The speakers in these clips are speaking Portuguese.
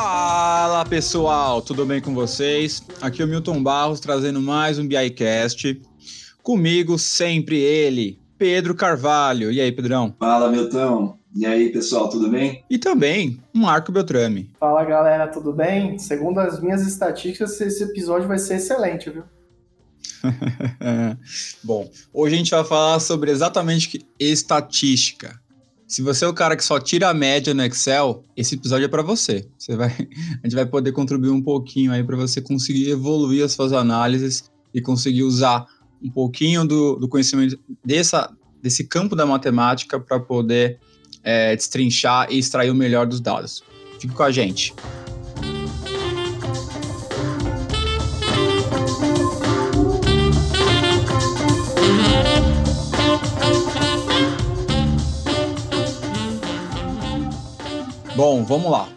Fala pessoal, tudo bem com vocês? Aqui é o Milton Barros trazendo mais um BICast. Comigo sempre ele, Pedro Carvalho. E aí, Pedrão? Fala, Milton. E aí, pessoal, tudo bem? E também Marco Beltrame. Fala, galera, tudo bem? Segundo as minhas estatísticas, esse episódio vai ser excelente, viu? Bom, hoje a gente vai falar sobre exatamente estatística. Se você é o cara que só tira a média no Excel, esse episódio é para você. Você vai, a gente vai poder contribuir um pouquinho aí para você conseguir evoluir as suas análises e conseguir usar um pouquinho do, do conhecimento dessa, desse campo da matemática para poder é, destrinchar e extrair o melhor dos dados. Fique com a gente. Bom, vamos lá.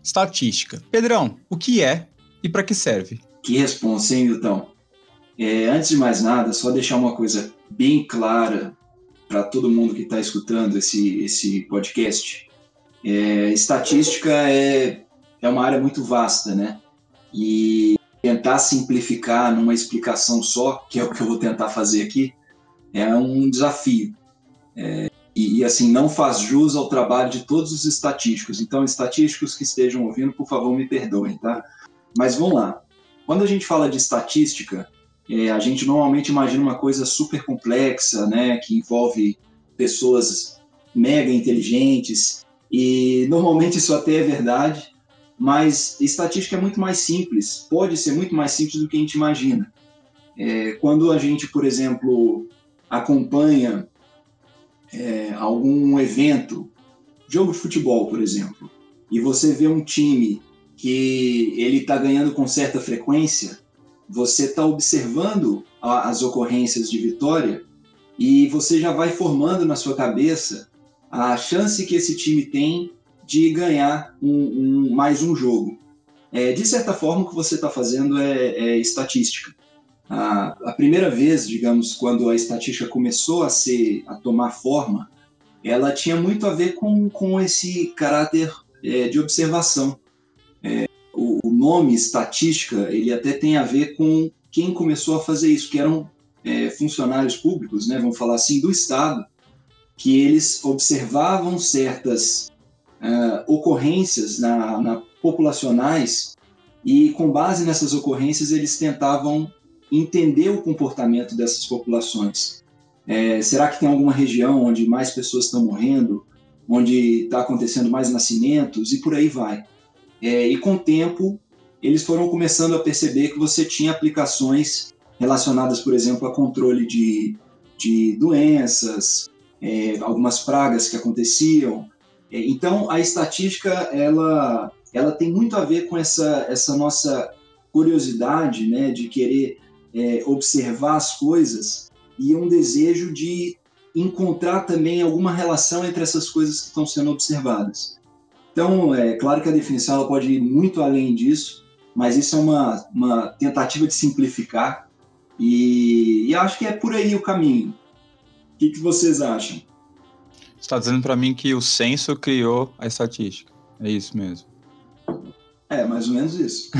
Estatística. Pedrão, o que é e para que serve? Que responsa, hein, Milton? É, antes de mais nada, só deixar uma coisa bem clara para todo mundo que está escutando esse, esse podcast. É, estatística é, é uma área muito vasta, né? E tentar simplificar numa explicação só, que é o que eu vou tentar fazer aqui, é um desafio. É, e, e, assim, não faz jus ao trabalho de todos os estatísticos. Então, estatísticos que estejam ouvindo, por favor, me perdoem, tá? Mas vamos lá. Quando a gente fala de estatística, é, a gente normalmente imagina uma coisa super complexa, né, que envolve pessoas mega inteligentes, e normalmente isso até é verdade, mas estatística é muito mais simples, pode ser muito mais simples do que a gente imagina. É, quando a gente, por exemplo, acompanha é, algum evento, jogo de futebol, por exemplo, e você vê um time que ele está ganhando com certa frequência, você está observando a, as ocorrências de vitória e você já vai formando na sua cabeça a chance que esse time tem de ganhar um, um, mais um jogo. É, de certa forma, o que você está fazendo é, é estatística. A, a, primeira vez, digamos, quando a estatística começou a ser a tomar forma, ela tinha muito a ver com, com esse caráter é, de observação. É, o, o, nome estatística ele até tem a ver com quem começou a fazer isso, que eram é, funcionários públicos, né, vamos falar assim, do Estado, que eles observavam certas uh, ocorrências na, na populacionais e com base nessas ocorrências eles tentavam entender o comportamento dessas populações. É, será que tem alguma região onde mais pessoas estão morrendo, onde está acontecendo mais nascimentos e por aí vai. É, e com o tempo, eles foram começando a perceber que você tinha aplicações relacionadas, por exemplo, a controle de, de doenças, é, algumas pragas que aconteciam. É, então, a estatística ela, ela tem muito a ver com essa, essa nossa curiosidade né, de querer é, observar as coisas e um desejo de encontrar também alguma relação entre essas coisas que estão sendo observadas. Então, é claro que a definição ela pode ir muito além disso, mas isso é uma, uma tentativa de simplificar e, e acho que é por aí o caminho. O que, que vocês acham? Você está dizendo para mim que o censo criou a estatística. É isso mesmo. É, mais ou menos isso.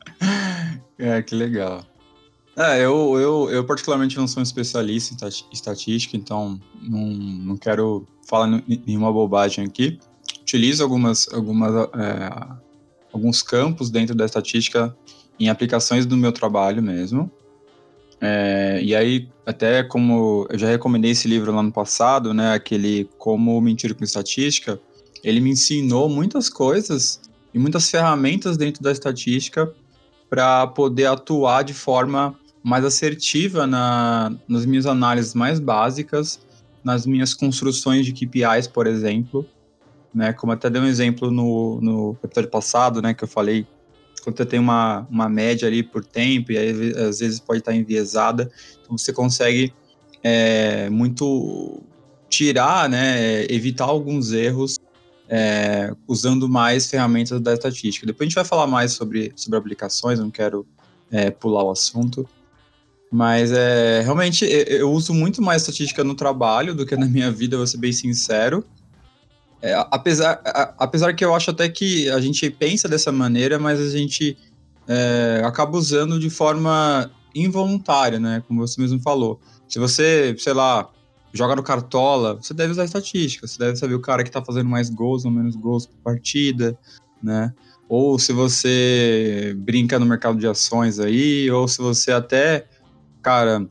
é, que legal. É, eu, eu, eu particularmente não sou um especialista em estatística, então não, não quero falar nenhuma bobagem aqui. Utilizo algumas, algumas, é, alguns campos dentro da estatística em aplicações do meu trabalho mesmo. É, e aí, até como eu já recomendei esse livro lá no passado, né, aquele Como Mentir com Estatística, ele me ensinou muitas coisas e muitas ferramentas dentro da estatística para poder atuar de forma mais assertiva na, nas minhas análises mais básicas, nas minhas construções de KPIs, por exemplo, né, como até dei um exemplo no, no episódio passado, né, que eu falei quando você tem uma, uma média ali por tempo, e aí, às vezes pode estar enviesada, então você consegue é, muito tirar, né, evitar alguns erros é, usando mais ferramentas da estatística. Depois a gente vai falar mais sobre, sobre aplicações, não quero é, pular o assunto, mas é, realmente eu uso muito mais estatística no trabalho do que na minha vida, vou ser bem sincero. é, apesar, a, apesar que eu acho até que a gente pensa dessa maneira, mas a gente é, acaba usando de forma involuntária, né? Como você mesmo falou. Se você, sei lá, joga no cartola, você deve usar estatística, você deve saber o cara que tá fazendo mais gols ou menos gols por partida, né? Ou se você brinca no mercado de ações aí, ou se você até, cara,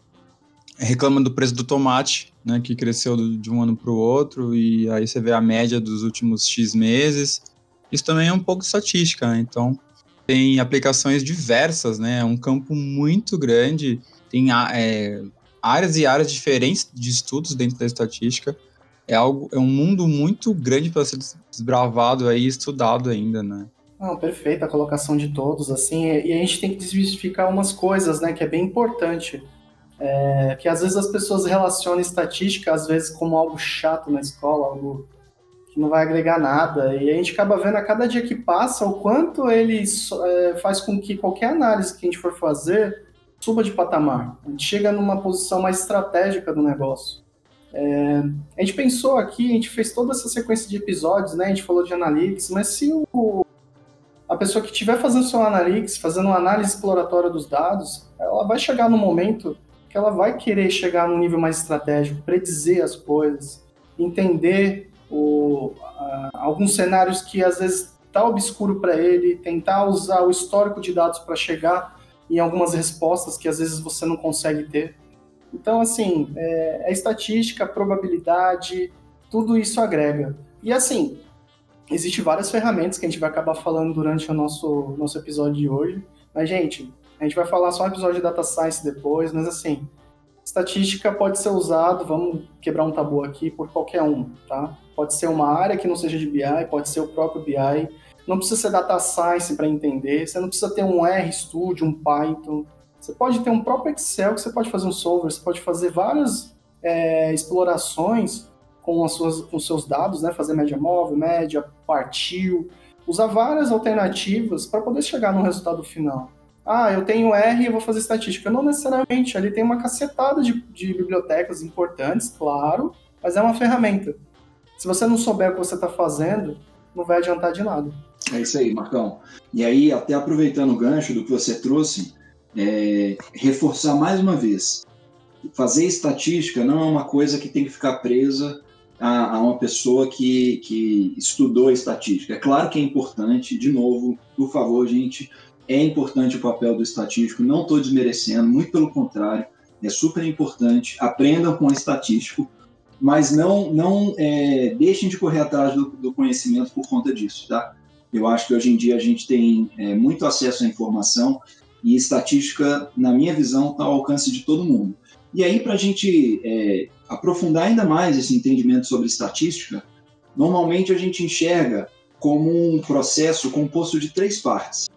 reclama do preço do tomate, né, que cresceu de um ano para o outro, e aí você vê a média dos últimos X meses. Isso também é um pouco estatística, né? Então, tem aplicações diversas, né? É um campo muito grande, tem é, áreas e áreas diferentes de estudos dentro da estatística. É algo, é um mundo muito grande para ser desbravado aí, estudado ainda, né? Não, perfeita a colocação de todos, assim, e a gente tem que desmistificar umas coisas, né, que é bem importante. É, que às vezes as pessoas relacionam estatística, às vezes, como algo chato na escola, algo que não vai agregar nada. E a gente acaba vendo a cada dia que passa o quanto ele é, faz com que qualquer análise que a gente for fazer suba de patamar. A gente chega numa posição mais estratégica do negócio. É, a gente pensou aqui, a gente fez toda essa sequência de episódios, né? A gente falou de analytics, mas se o, a pessoa que estiver fazendo seu analytics, fazendo uma análise exploratória dos dados, ela vai chegar no momento que ela vai querer chegar num nível mais estratégico, predizer as coisas, entender o, alguns cenários que às vezes tá obscuro para ele, tentar usar o histórico de dados para chegar em algumas respostas que às vezes você não consegue ter. Então, assim, é, é estatística, probabilidade, tudo isso agrega. E assim, existem várias ferramentas que a gente vai acabar falando durante o nosso, nosso episódio de hoje. Mas, gente, a gente vai falar só um episódio de Data Science depois, mas assim, estatística pode ser usado, vamos quebrar um tabu aqui, por qualquer um, tá? Pode ser uma área que não seja de BI, pode ser o próprio BI, não precisa ser Data Science para entender, você não precisa ter um RStudio, um Python, você pode ter um próprio Excel que você pode fazer um solver, você pode fazer várias é, explorações com, as suas, com seus dados, né? fazer média móvel, média, partiu, usar várias alternativas para poder chegar no resultado final ah, eu tenho R e vou fazer estatística. Não necessariamente, ali tem uma cacetada de, de bibliotecas importantes, claro, mas é uma ferramenta. Se você não souber o que você está fazendo, não vai adiantar de nada. É isso aí, Marcão. E aí, até aproveitando o gancho do que você trouxe, é, reforçar mais uma vez: fazer estatística não é uma coisa que tem que ficar presa a, a uma pessoa que, que estudou estatística. É claro que é importante, de novo, por favor, gente, é importante o papel do estatístico, não estou desmerecendo, muito pelo contrário, é super importante. Aprendam com o estatístico, mas não, não é, deixem de correr atrás do, do, conhecimento por conta disso, tá? Eu acho que hoje em dia a gente tem é, muito acesso à informação e estatística, na minha visão, está ao alcance de todo mundo. E aí, para a gente é, aprofundar ainda mais esse entendimento sobre estatística, normalmente a gente enxerga como um processo composto de três partes.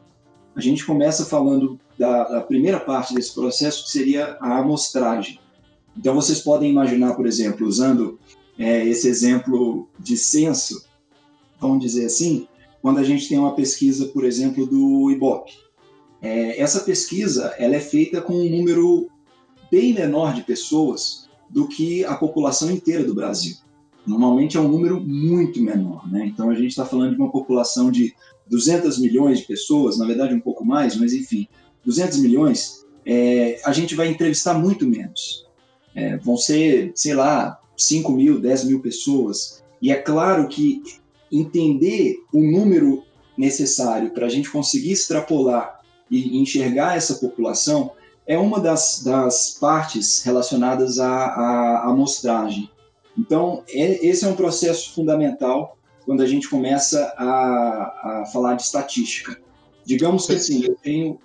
A gente começa falando da, da primeira parte desse processo, que seria a amostragem. Então, vocês podem imaginar, por exemplo, usando é, esse exemplo de censo, vamos dizer assim, quando a gente tem uma pesquisa, por exemplo, do IBOP. É, essa pesquisa ela é feita com um número bem menor de pessoas do que a população inteira do Brasil. Normalmente é um número muito menor. Né? Então, a gente está falando de uma população de 200 milhões de pessoas, na verdade um pouco mais, mas enfim, 200 milhões, é, a gente vai entrevistar muito menos. É, vão ser, sei lá, 5 mil, 10 mil pessoas. E é claro que entender o número necessário para a gente conseguir extrapolar e enxergar essa população é uma das, das partes relacionadas à, à amostragem. Então, é, esse é um processo fundamental quando a gente começa a, a falar de estatística. Digamos que assim, eu tenho.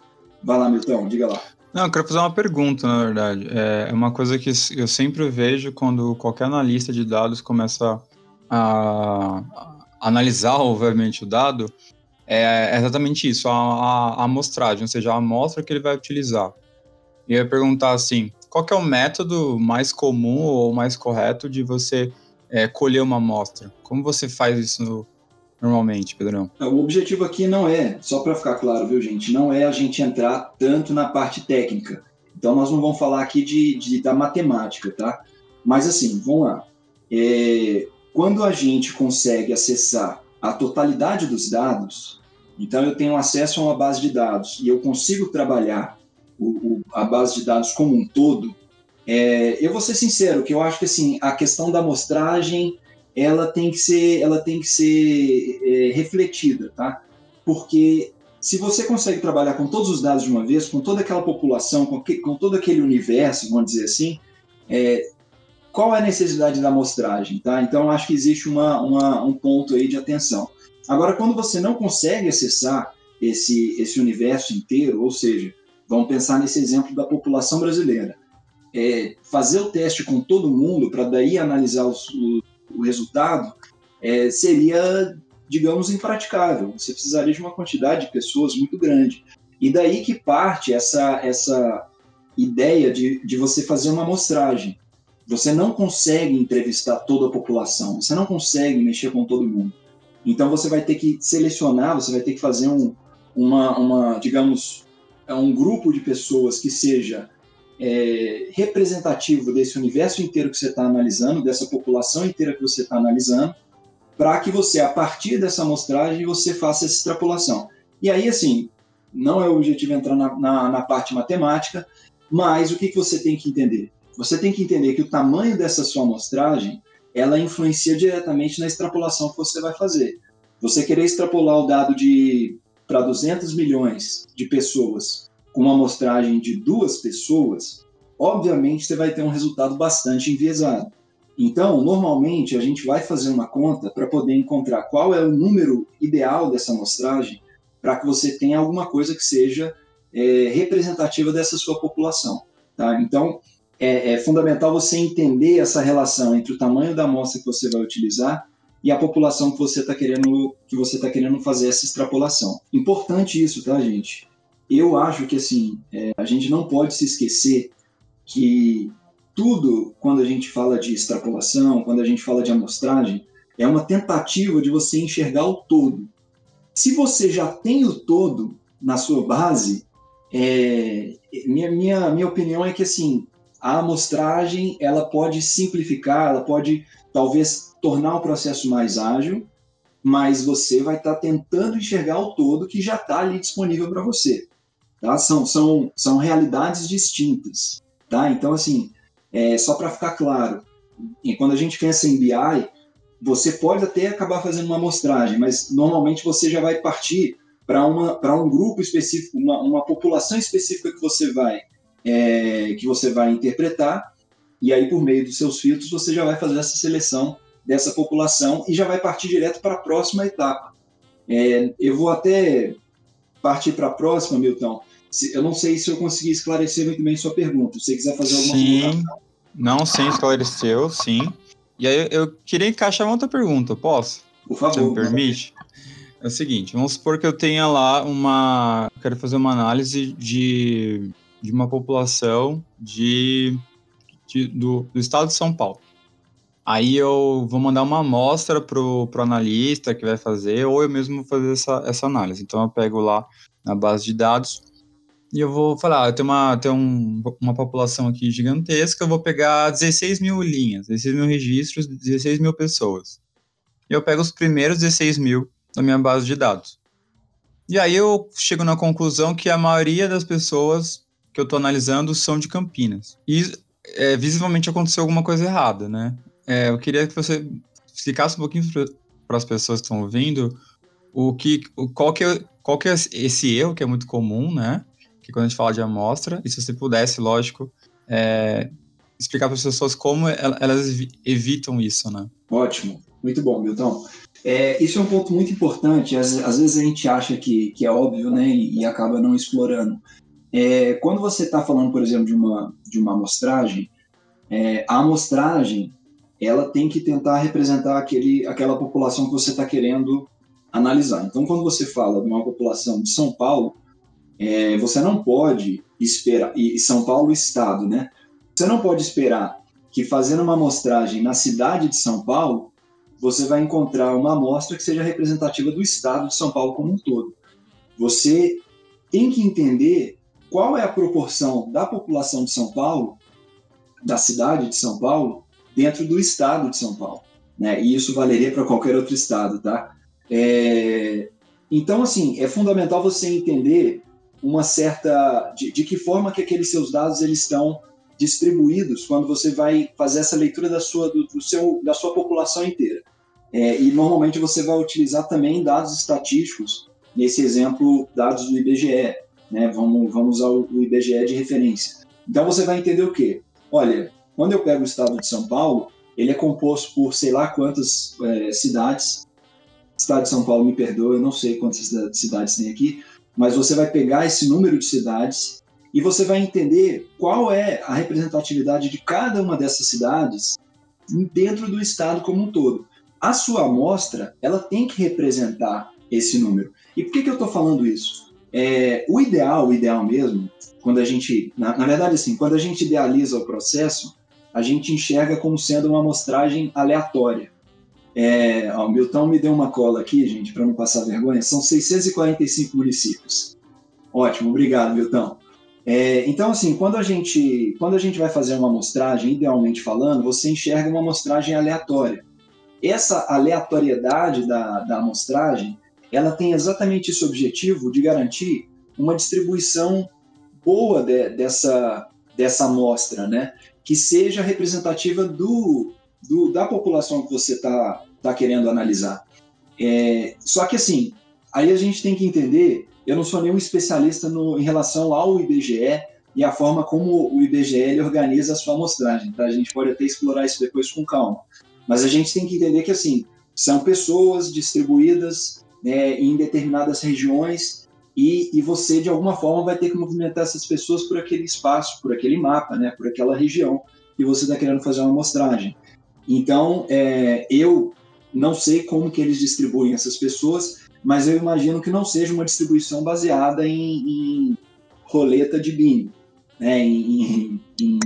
Vai lá, Milton, diga lá. Não, eu quero fazer uma pergunta, na verdade. É, é uma coisa que eu sempre vejo quando qualquer analista de dados começa a, a analisar, obviamente, o dado, é exatamente isso, a, a, a amostragem, ou seja, a amostra que ele vai utilizar. Eu ia perguntar assim, qual é o método mais comum ou mais correto de você é, colher uma amostra? Como você faz isso no, normalmente, Pedrão? O objetivo aqui não é, só para ficar claro, viu, gente, não é a gente entrar tanto na parte técnica. Então, nós não vamos falar aqui de, de da matemática, tá? Mas, assim, vamos lá. É, quando a gente consegue acessar a totalidade dos dados, então eu tenho acesso a uma base de dados e eu consigo trabalhar o, o, a base de dados como um todo, é, eu vou ser sincero que eu acho que assim a questão da amostragem ela tem que ser ela tem que ser é, refletida, tá? Porque se você consegue trabalhar com todos os dados de uma vez, com toda aquela população, com, que, com todo aquele universo, vamos dizer assim, é, qual é a necessidade da amostragem, tá? Então acho que existe uma, uma, um ponto aí de atenção. Agora, quando você não consegue acessar esse, esse universo inteiro, ou seja, vamos pensar nesse exemplo da população brasileira, é, fazer o teste com todo mundo para daí analisar os, o, o, resultado é, seria, digamos, impraticável. Você precisaria de uma quantidade de pessoas muito grande. E daí que parte essa, essa ideia de, de você fazer uma amostragem. Você não consegue entrevistar toda a população, você não consegue mexer com todo mundo. Então você vai ter que selecionar, você vai ter que fazer um, uma, uma, digamos, um grupo de pessoas que seja é, representativo desse universo inteiro que você está analisando, dessa população inteira que você está analisando, para que você, a partir dessa amostragem, você faça essa extrapolação. E aí, assim, não é o objetivo entrar na, na, na parte matemática, mas o que, que você tem que entender? Você tem que entender que o tamanho dessa sua amostragem ela influencia diretamente na extrapolação que você vai fazer. Você querer extrapolar o dado de para 200 milhões de pessoas com uma amostragem de duas pessoas, obviamente você vai ter um resultado bastante enviesado. Então, normalmente a gente vai fazer uma conta para poder encontrar qual é o número ideal dessa amostragem para que você tenha alguma coisa que seja é, representativa dessa sua população. Tá? Então, é, é, fundamental você entender essa relação entre o tamanho da amostra que você vai utilizar e a população que você está querendo que você está querendo fazer essa extrapolação. Importante isso, tá, gente? Eu acho que assim é, a gente não pode se esquecer que tudo quando a gente fala de extrapolação, quando a gente fala de amostragem, é uma tentativa de você enxergar o todo. Se você já tem o todo na sua base, é, minha, minha, minha opinião é que assim a amostragem ela pode simplificar, ela pode talvez tornar o processo mais ágil, mas você vai estar tá tentando enxergar o todo que já está ali disponível para você. Tá? São, são, são realidades distintas. Tá? Então, assim, é, só para ficar claro, quando a gente pensa em BI, você pode até acabar fazendo uma amostragem, mas normalmente você já vai partir para um grupo específico, uma, uma população específica que você vai é, que você vai interpretar, e aí por meio dos seus filtros você já vai fazer essa seleção dessa população e já vai partir direto para a próxima etapa. É, eu vou até partir para a próxima, Milton. Eu não sei se eu consegui esclarecer muito bem sua pergunta. Se você quiser fazer alguma Sim, não, sim, esclareceu, sim. E aí eu queria encaixar uma outra pergunta, posso? Por favor. Você me permite? É o seguinte, vamos supor que eu tenha lá uma. quero fazer uma análise de, de uma população de, de do, do, estado de São Paulo. Aí eu vou mandar uma amostra pro, pro analista que vai fazer, ou eu mesmo vou fazer essa, essa análise. Então eu pego lá na base de dados e eu vou falar, ah, eu tenho, uma, tenho um, uma população aqui gigantesca, eu vou pegar 16 mil linhas, 16 mil registros, 16 mil pessoas. E eu pego os primeiros 16 mil da minha base de dados. E aí eu chego na conclusão que a maioria das pessoas que eu estou analisando são de Campinas. E é, visivelmente aconteceu alguma coisa errada, né? É, eu queria que você explicasse um pouquinho para as pessoas que estão ouvindo o que, qual, que é, qual que é esse erro que é muito comum, né? Que quando a gente fala de amostra, e se você pudesse, lógico, é, explicar para as pessoas como elas evitam isso, né? Ótimo, muito bom, Milton. É, isso é um ponto muito importante. Às, às, vezes a gente acha que, que é óbvio, né, e, e acaba não explorando. É, quando você está falando, por exemplo, de uma, de uma amostragem, é, a amostragem ela tem que tentar representar aquele, aquela população que você está querendo analisar. Então, quando você fala de uma população de São Paulo, é, você não pode esperar, e São Paulo Estado, né? Você não pode esperar que fazendo uma amostragem na cidade de São Paulo, você vai encontrar uma amostra que seja representativa do Estado de São Paulo como um todo. Você tem que entender qual é a proporção da população de São Paulo, da cidade de São Paulo, dentro do Estado de São Paulo. né? E isso valeria para qualquer outro estado, tá? É, então, assim, é fundamental você entender uma certa de, de, que forma que aqueles seus dados eles estão distribuídos quando você vai fazer essa leitura da sua do, do seu da sua população inteira. É, e normalmente você vai utilizar também dados estatísticos, nesse exemplo, dados do IBGE. Né? Vamos, vamos usar o, o IBGE de referência. Então você vai entender o quê? Olha, quando eu pego o estado de São Paulo, ele é composto por sei lá quantas é, cidades. Estado de São Paulo, me perdoa, eu não sei quantas cidades tem aqui, mas você vai pegar esse número de cidades e você vai entender qual é a representatividade de cada uma dessas cidades dentro do estado como um todo a sua amostra ela tem que representar esse número. E por que, que eu estou falando isso? É, o ideal, o ideal mesmo, quando a gente, na, na, verdade, assim, quando a gente idealiza o processo, a gente enxerga como sendo uma amostragem aleatória. É, ó, o Milton me deu uma cola aqui, gente, para não passar vergonha. São 645 municípios. Ótimo, obrigado, Milton. É, então, assim, quando a, gente, quando a gente vai fazer uma amostragem, idealmente falando, você enxerga uma amostragem aleatória. Essa aleatoriedade da, da amostragem, ela tem exatamente esse objetivo de garantir uma distribuição boa de, dessa, dessa amostra, né? Que seja representativa do, do da população que você está tá querendo analisar. É, só que assim, aí a gente tem que entender, eu não sou nenhum especialista no, em relação ao IBGE e a forma como o IBGE organiza a sua amostragem, tá? A gente pode até explorar isso depois com calma. Mas a gente tem que entender que, assim, são pessoas distribuídas né, em determinadas regiões e, e, você, de alguma forma, vai ter que movimentar essas pessoas por aquele espaço, por aquele mapa, né, por aquela região que você está querendo fazer uma amostragem. Então, é, eu não sei como que eles distribuem essas pessoas, mas eu imagino que não seja uma distribuição baseada em, em roleta de bingo, né, em, em, em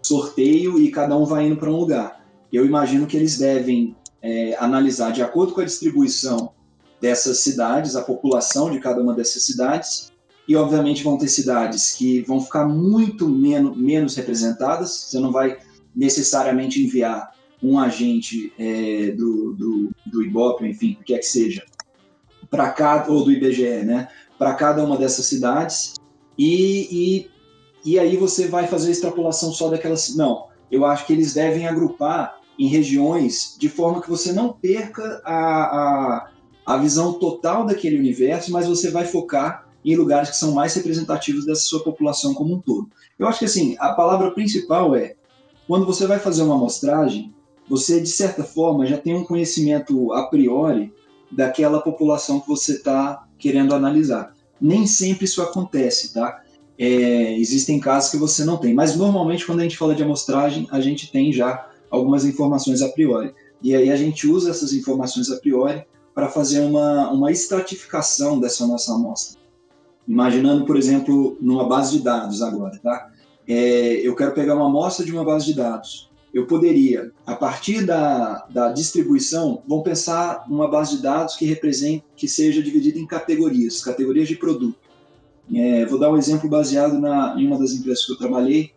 sorteio e cada um vai indo para um lugar. Eu imagino que eles devem é, analisar de acordo com a distribuição dessas cidades, a população de cada uma dessas cidades, e obviamente vão ter cidades que vão ficar muito menos, menos representadas, você não vai necessariamente enviar um agente é, do, do, do IBOP, enfim, o que é que seja, para cada, ou do IBGE, né, para cada uma dessas cidades, e, e, e aí você vai fazer a extrapolação só daquelas. Não, eu acho que eles devem agrupar em regiões de forma que você não perca a, a, a visão total daquele universo, mas você vai focar em lugares que são mais representativos dessa sua população como um todo. Eu acho que assim, a palavra principal é quando você vai fazer uma amostragem, você de certa forma já tem um conhecimento a priori daquela população que você está querendo analisar. Nem sempre isso acontece, tá? É, existem casos que você não tem, mas normalmente quando a gente fala de amostragem, a gente tem já algumas informações a priori. E aí a gente usa essas informações a priori para fazer uma, uma estratificação dessa nossa amostra. Imaginando, por exemplo, numa base de dados agora, tá? É, eu quero pegar uma amostra de uma base de dados. Eu poderia, a partir da, da distribuição, vamos pensar uma base de dados que represente, que seja dividida em categorias, categorias de produto. É, vou dar um exemplo baseado na, em uma das empresas que eu trabalhei,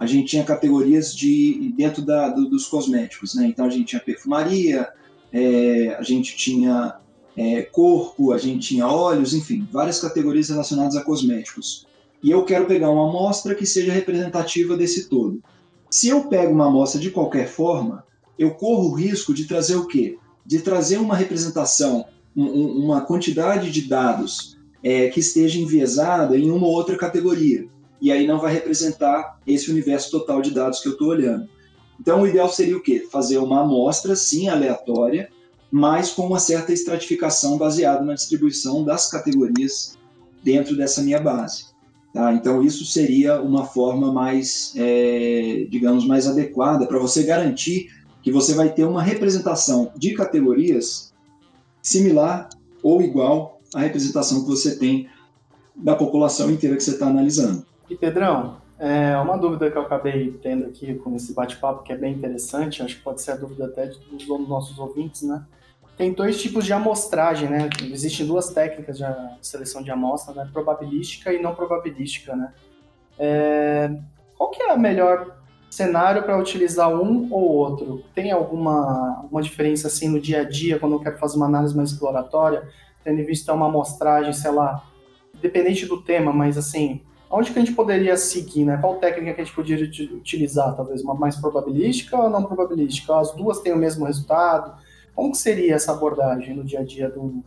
a gente tinha categorias de dentro da, do, dos cosméticos, né? Então a gente tinha perfumaria, é, a gente tinha é, corpo, a gente tinha óleos, enfim, várias categorias relacionadas a cosméticos. E eu quero pegar uma amostra que seja representativa desse todo. Se eu pego uma amostra de qualquer forma, eu corro o risco de trazer o quê? De trazer uma representação, um, uma quantidade de dados é, que esteja enviesada em uma ou outra categoria e aí não vai representar esse universo total de dados que eu estou olhando. Então, o ideal seria o quê? Fazer uma amostra, sim, aleatória, mas com uma certa estratificação baseada na distribuição das categorias dentro dessa minha base. Tá? Então, isso seria uma forma mais, é, digamos, mais adequada para você garantir que você vai ter uma representação de categorias similar ou igual à representação que você tem da população inteira que você está analisando. E Pedrão, é uma dúvida que eu acabei tendo aqui com esse bate-papo, que é bem interessante, acho que pode ser a dúvida até dos nossos ouvintes, né? Tem dois tipos de amostragem, né? Existem duas técnicas de seleção de amostra, né? Probabilística e não probabilística, né? É... Qual que é a melhor cenário para utilizar um ou outro? Tem alguma, alguma diferença assim no dia a dia quando eu quero fazer uma análise mais exploratória, tendo em vista uma amostragem, sei lá, dependente do tema, mas assim, onde que a gente poderia seguir, né? Qual técnica que a gente poderia utilizar, talvez uma mais probabilística ou não probabilística? As duas têm o mesmo resultado? Como que seria essa abordagem no dia a dia do,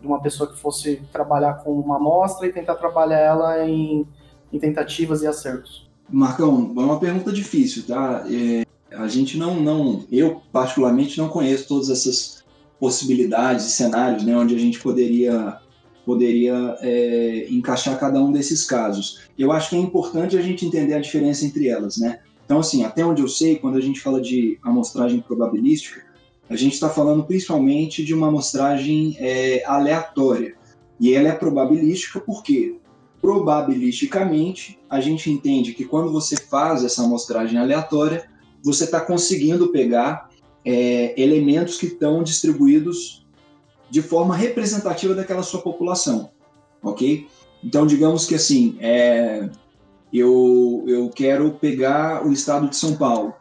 de uma pessoa que fosse trabalhar com uma amostra e tentar trabalhar ela em, em tentativas e acertos? Marcão, é uma pergunta difícil, tá? É, a gente não, não, eu particularmente não conheço todas essas possibilidades e cenários, né, onde a gente poderia poderia é, encaixar cada um desses casos. Eu acho que é importante a gente entender a diferença entre elas, né? Então, assim, até onde eu sei, quando a gente fala de amostragem probabilística, a gente está falando principalmente de uma amostragem é, aleatória. E ela é probabilística porque, probabilisticamente, a gente entende que quando você faz essa amostragem aleatória, você está conseguindo pegar é, elementos que estão distribuídos de forma representativa daquela sua população, ok? Então, digamos que assim, é, eu, eu quero pegar o estado de São Paulo,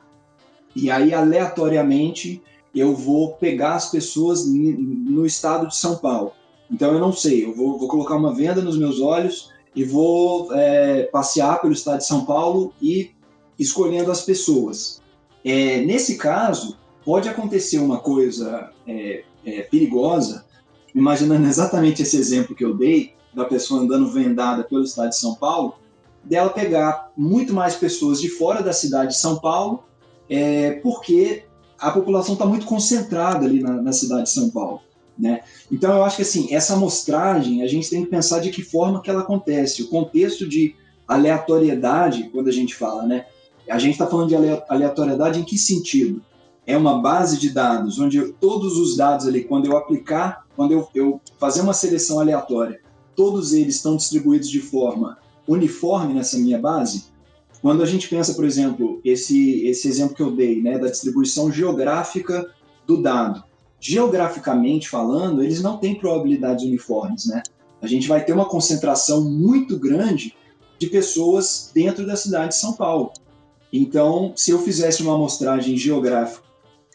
e aí aleatoriamente eu vou pegar as pessoas no estado de São Paulo. Então eu não sei, eu vou, vou colocar uma venda nos meus olhos e vou é, passear pelo estado de São Paulo e escolhendo as pessoas. É, nesse caso, pode acontecer uma coisa é, é, perigosa, imaginando exatamente esse exemplo que eu dei, da pessoa andando vendada pelo estado de São Paulo, dela pegar muito mais pessoas de fora da cidade de São Paulo, é, porque a população está muito concentrada ali na, na, cidade de São Paulo. Né? Então eu acho que assim essa amostragem a gente tem que pensar de que forma que ela acontece, o contexto de aleatoriedade quando a gente fala, né? A gente está falando de aleatoriedade em que sentido? É uma base de dados onde todos os dados ali, quando eu aplicar, quando eu, eu fazer uma seleção aleatória, todos eles estão distribuídos de forma uniforme nessa minha base? Quando a gente pensa, por exemplo, esse, esse exemplo que eu dei, né, da distribuição geográfica do dado, geograficamente falando, eles não têm probabilidades uniformes, né? A gente vai ter uma concentração muito grande de pessoas dentro da cidade de São Paulo. Então, se eu fizesse uma amostragem geográfica,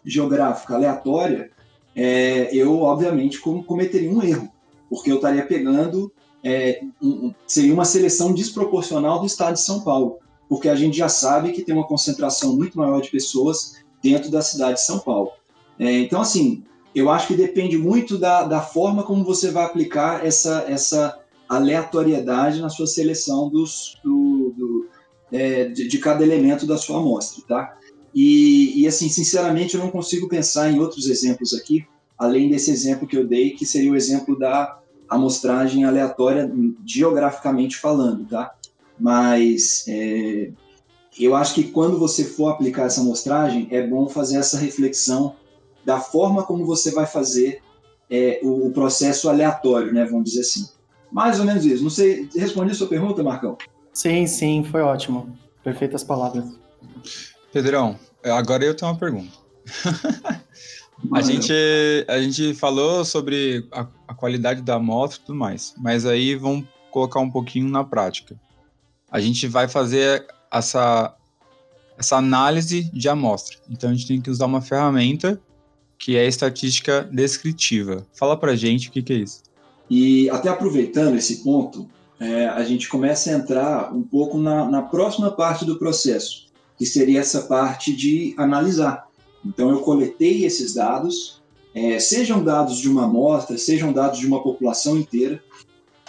geográfica aleatória, é, eu obviamente cometeria um erro, porque eu estaria pegando é, um, seria uma seleção desproporcional do estado de São Paulo porque a gente já sabe que tem uma concentração muito maior de pessoas dentro da cidade de São Paulo. É, então, assim, eu acho que depende muito da, da forma como você vai aplicar essa, essa aleatoriedade na sua seleção dos, do, do é, de, de, cada elemento da sua amostra, tá? E, e, assim, sinceramente, eu não consigo pensar em outros exemplos aqui, além desse exemplo que eu dei, que seria o exemplo da amostragem aleatória geograficamente falando, tá? Mas é, eu acho que quando você for aplicar essa amostragem, é bom fazer essa reflexão da forma como você vai fazer é, o, o, processo aleatório, né? Vamos dizer assim. Mais ou menos isso. Não sei, respondi a sua pergunta, Marcão? Sim, sim, foi ótimo. Perfeitas palavras. Pedrão, agora eu tenho uma pergunta. a, gente, a gente falou sobre a, a qualidade da amostra e tudo mais, mas aí vamos colocar um pouquinho na prática a gente vai fazer essa, essa análise de amostra. Então a gente tem que usar uma ferramenta que é a estatística descritiva. Fala para gente o que, que é isso. E até aproveitando esse ponto, é, a gente começa a entrar um pouco na, na próxima parte do processo, que seria essa parte de analisar. Então eu coletei esses dados, é, sejam dados de uma amostra, sejam dados de uma população inteira,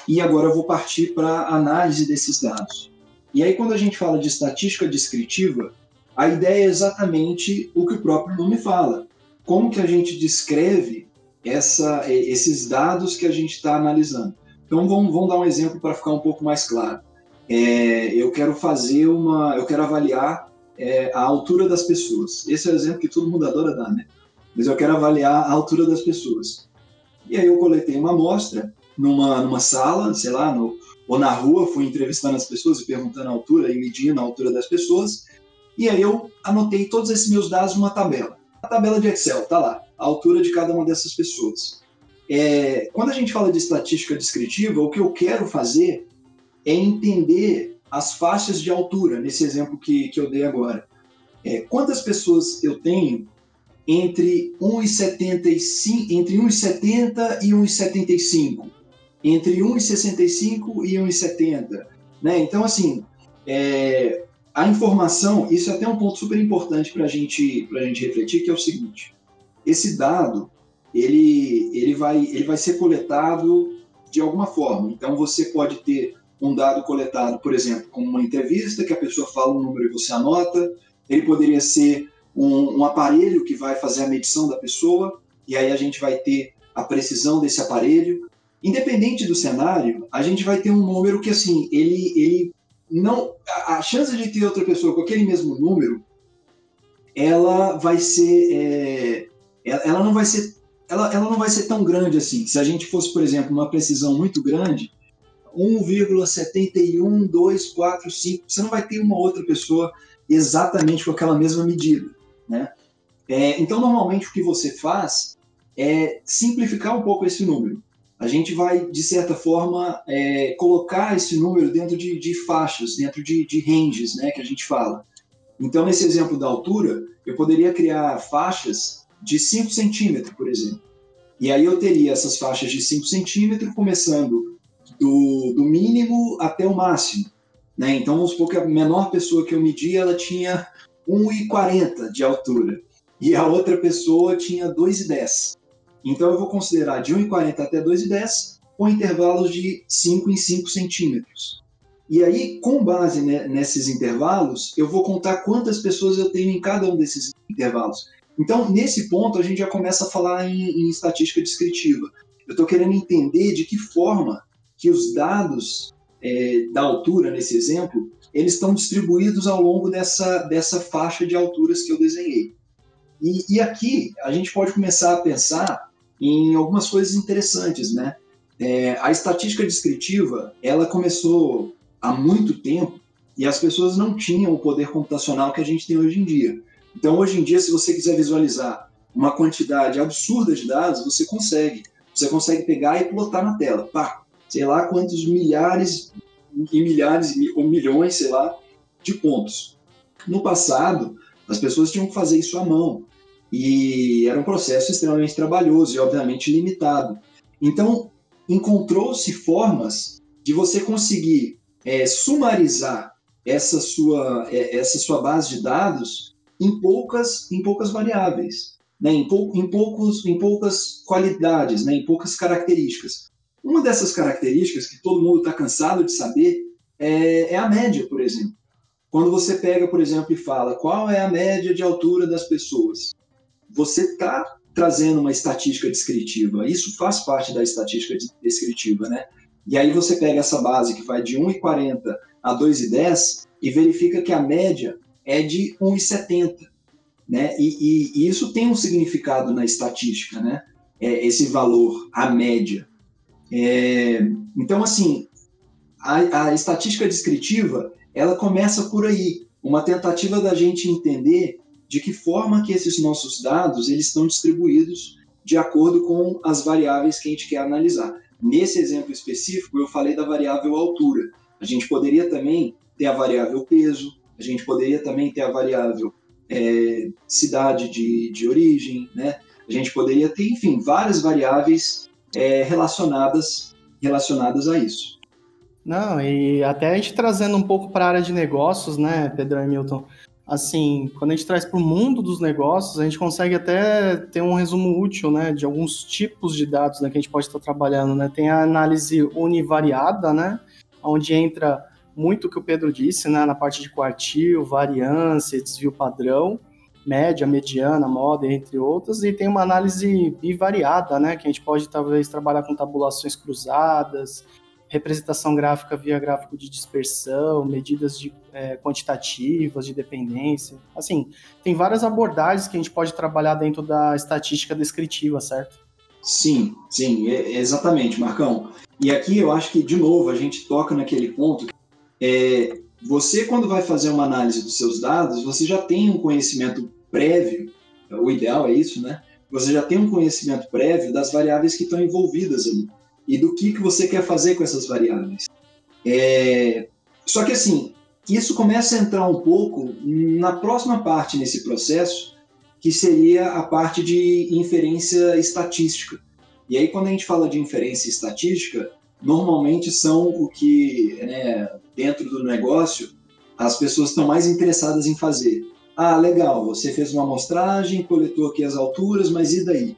e agora eu vou partir para análise desses dados. E aí, quando a gente fala de estatística descritiva, a ideia é exatamente o que o próprio nome fala. Como que a gente descreve essa, esses dados que a gente está analisando? Então, vamos, vamos, dar um exemplo para ficar um pouco mais claro. É, eu quero fazer uma, eu quero avaliar é, a altura das pessoas. Esse é o exemplo que todo mundo adora dar, né? Mas eu quero avaliar a altura das pessoas. E aí eu coletei uma amostra numa, numa sala, sei lá, no, ou na rua, fui entrevistando as pessoas e perguntando a altura e medindo a altura das pessoas. E aí eu anotei todos esses meus dados numa tabela. A tabela de Excel, tá lá, a altura de cada uma dessas pessoas. É, quando a gente fala de estatística descritiva, o que eu quero fazer é entender as faixas de altura, nesse exemplo que, que eu dei agora. é, quantas pessoas eu tenho entre 1,75 entre 1,70 e 1,75, entre 1,65 e 1,70, né? Então assim, é, a informação, isso é até um ponto super importante para gente, a gente refletir, que é o seguinte: esse dado ele, ele, vai, ele vai ser coletado de alguma forma. Então você pode ter um dado coletado, por exemplo, com uma entrevista que a pessoa fala um número e você anota. Ele poderia ser um, um aparelho que vai fazer a medição da pessoa e aí a gente vai ter a precisão desse aparelho. Independente do cenário, a gente vai ter um número que assim ele, ele não a chance de ter outra pessoa com aquele mesmo número ela vai ser é, ela não vai ser ela, ela não vai ser tão grande assim se a gente fosse por exemplo uma precisão muito grande 1,71245 você não vai ter uma outra pessoa exatamente com aquela mesma medida né é, então normalmente o que você faz é simplificar um pouco esse número a gente vai, de certa forma, é, colocar esse número dentro de, de faixas, dentro de, de, ranges, né, que a gente fala. Então, nesse exemplo da altura, eu poderia criar faixas de 5 centímetros, por exemplo. E aí eu teria essas faixas de 5 centímetros, começando do, do mínimo até o máximo. Né? Então, vamos supor que a menor pessoa que eu medi, ela tinha 1,40 de altura. E a outra pessoa tinha 2,10. Então eu vou considerar de 1,40 até 2,10 com intervalos de 5 em 5 centímetros. E aí, com base nesses intervalos, eu vou contar quantas pessoas eu tenho em cada um desses intervalos. Então, nesse ponto, a gente já começa a falar em, em estatística descritiva. Eu estou querendo entender de que forma que os dados é, da altura, nesse exemplo, eles estão distribuídos ao longo dessa, dessa faixa de alturas que eu desenhei. E, e aqui a gente pode começar a pensar em algumas coisas interessantes, né? É, a estatística descritiva, ela começou há muito tempo e as pessoas não tinham o poder computacional que a gente tem hoje em dia. Então, hoje em dia, se você quiser visualizar uma quantidade absurda de dados, você consegue. Você consegue pegar e plotar na tela. Pá, sei lá quantos milhares e milhares ou milhões, sei lá, de pontos. No passado, as pessoas tinham que fazer isso à mão. E era um processo extremamente trabalhoso e, obviamente, limitado. Então, encontrou-se formas de você conseguir é, sumarizar essa sua, é, essa sua base de dados em poucas, em poucas variáveis, né? em, pou, em, poucos, em poucas qualidades, né? em poucas características. Uma dessas características que todo mundo está cansado de saber é, é a média, por exemplo. Quando você pega, por exemplo, e fala qual é a média de altura das pessoas, você está trazendo uma estatística descritiva. Isso faz parte da estatística descritiva, né? E aí você pega essa base que vai de 1,40 a 2,10 e verifica que a média é de 1,70, né? E, e, e, isso tem um significado na estatística, né? É esse valor, a média. É, então, assim, a, a estatística descritiva, ela começa por aí, uma tentativa da gente entender de que forma que esses nossos dados eles estão distribuídos de acordo com as variáveis que a gente quer analisar. Nesse exemplo específico, eu falei da variável altura. A gente poderia também ter a variável peso, a gente poderia também ter a variável é, cidade de, de origem, né? A gente poderia ter, enfim, várias variáveis é, relacionadas, relacionadas a isso. Não, e até a gente trazendo um pouco para a área de negócios, né, Pedro Hamilton? assim, quando a gente traz para o mundo dos negócios, a gente consegue até ter um resumo útil, né, de alguns tipos de dados, né, que a gente pode estar trabalhando, né? Tem a análise univariada, né, onde entra muito o que o Pedro disse, né, na parte de quartil, variância, desvio padrão, média, mediana, moda, entre outras, e tem uma análise bivariada, né, que a gente pode talvez trabalhar com tabulações cruzadas, representação gráfica via gráfico de dispersão, medidas de, é, quantitativas de dependência. Assim, tem várias abordagens que a gente pode trabalhar dentro da estatística descritiva, certo? Sim, sim, exatamente, Marcão. E aqui eu acho que, de novo, a gente toca naquele ponto. É, você, quando vai fazer uma análise dos seus dados, você já tem um conhecimento prévio, o ideal é isso, né? Você já tem um conhecimento prévio das variáveis que estão envolvidas ali e do que, que você quer fazer com essas variáveis. É... Só que assim, isso começa a entrar um pouco na próxima parte nesse processo, que seria a parte de inferência estatística. E aí, quando a gente fala de inferência estatística, normalmente são o que, né, dentro do negócio, as pessoas estão mais interessadas em fazer. Ah, legal, você fez uma amostragem, coletou aqui as alturas, mas e daí?